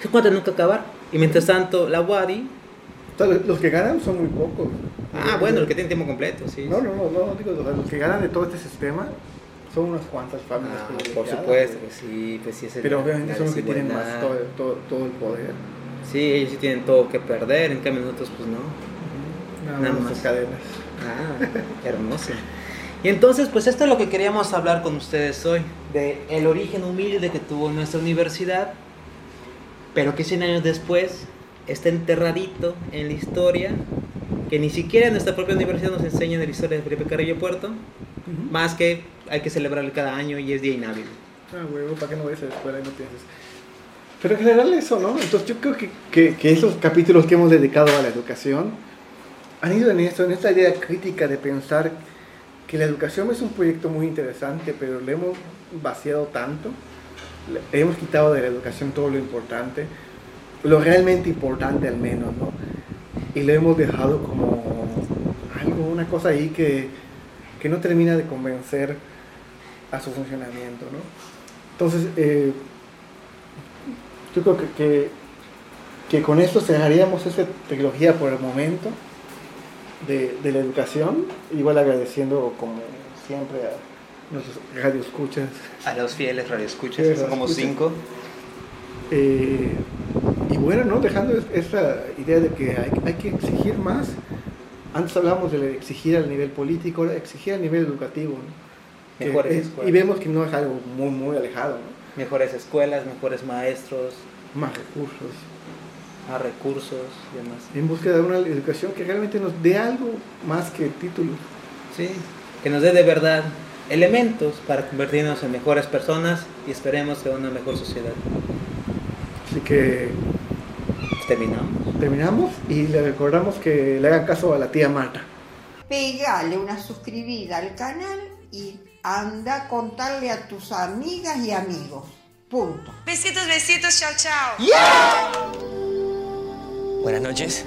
Se cuenta nunca acabar. Y mientras tanto, la WADI, Entonces, los que ganan son muy pocos. ah, bueno, el que tiene tiempo completo, sí. No, no, no, no, digo, los que ganan de todo este sistema son unas cuantas familias. Ah, por supuesto que sí, pues sí es el- Pero obviamente son los que tienen más todo, todo, todo el poder. Sí, ellos sí tienen todo que perder, en cambio nosotros pues no. Nada, Nada más cadenas. Ah, hermoso. Y entonces, pues esto es lo que queríamos hablar con ustedes hoy, de el origen humilde que tuvo nuestra universidad, pero que 100 años después está enterradito en la historia, que ni siquiera en nuestra propia universidad nos enseñan de la historia de Felipe Carrillo Puerto, más que hay que celebrarlo cada año y es día inhábil. Ah, huevo, ¿para qué no vayas a la escuela y no pienses? Pero en general eso, ¿no? Entonces yo creo que, que, que esos capítulos que hemos dedicado a la educación han ido en esto, en esta idea crítica de pensar que la educación es un proyecto muy interesante, pero le hemos vaciado tanto, le hemos quitado de la educación todo lo importante, lo realmente importante al menos, ¿no? Y lo hemos dejado como algo, una cosa ahí que, que no termina de convencer a su funcionamiento, ¿no? Entonces, eh, yo creo que, que, que con esto cerraríamos esta trilogía por el momento de, de la educación, igual agradeciendo como siempre a nuestros radioescuchas. A los fieles radioescuchas, que son como cinco. Eh, y bueno, ¿no? Dejando es- esta idea de que hay, hay que exigir más. Antes hablamos de exigir al nivel político, ahora exigir al nivel educativo, ¿no? Mejores es- escuelas. y vemos que no es algo muy, muy alejado, ¿no? Mejores escuelas, mejores maestros, Más recursos. más recursos y demás. En búsqueda de una educación que realmente nos dé algo más que títulos. Sí, que nos dé de verdad elementos para convertirnos en mejores personas y esperemos en una mejor sociedad. Así que terminamos. Terminamos y le recordamos que le hagan caso a la tía Marta. Pégale una suscribida al canal y anda a contarle a tus amigas y amigos. Punto. Besitos, besitos, chao, chao. Buenas noches.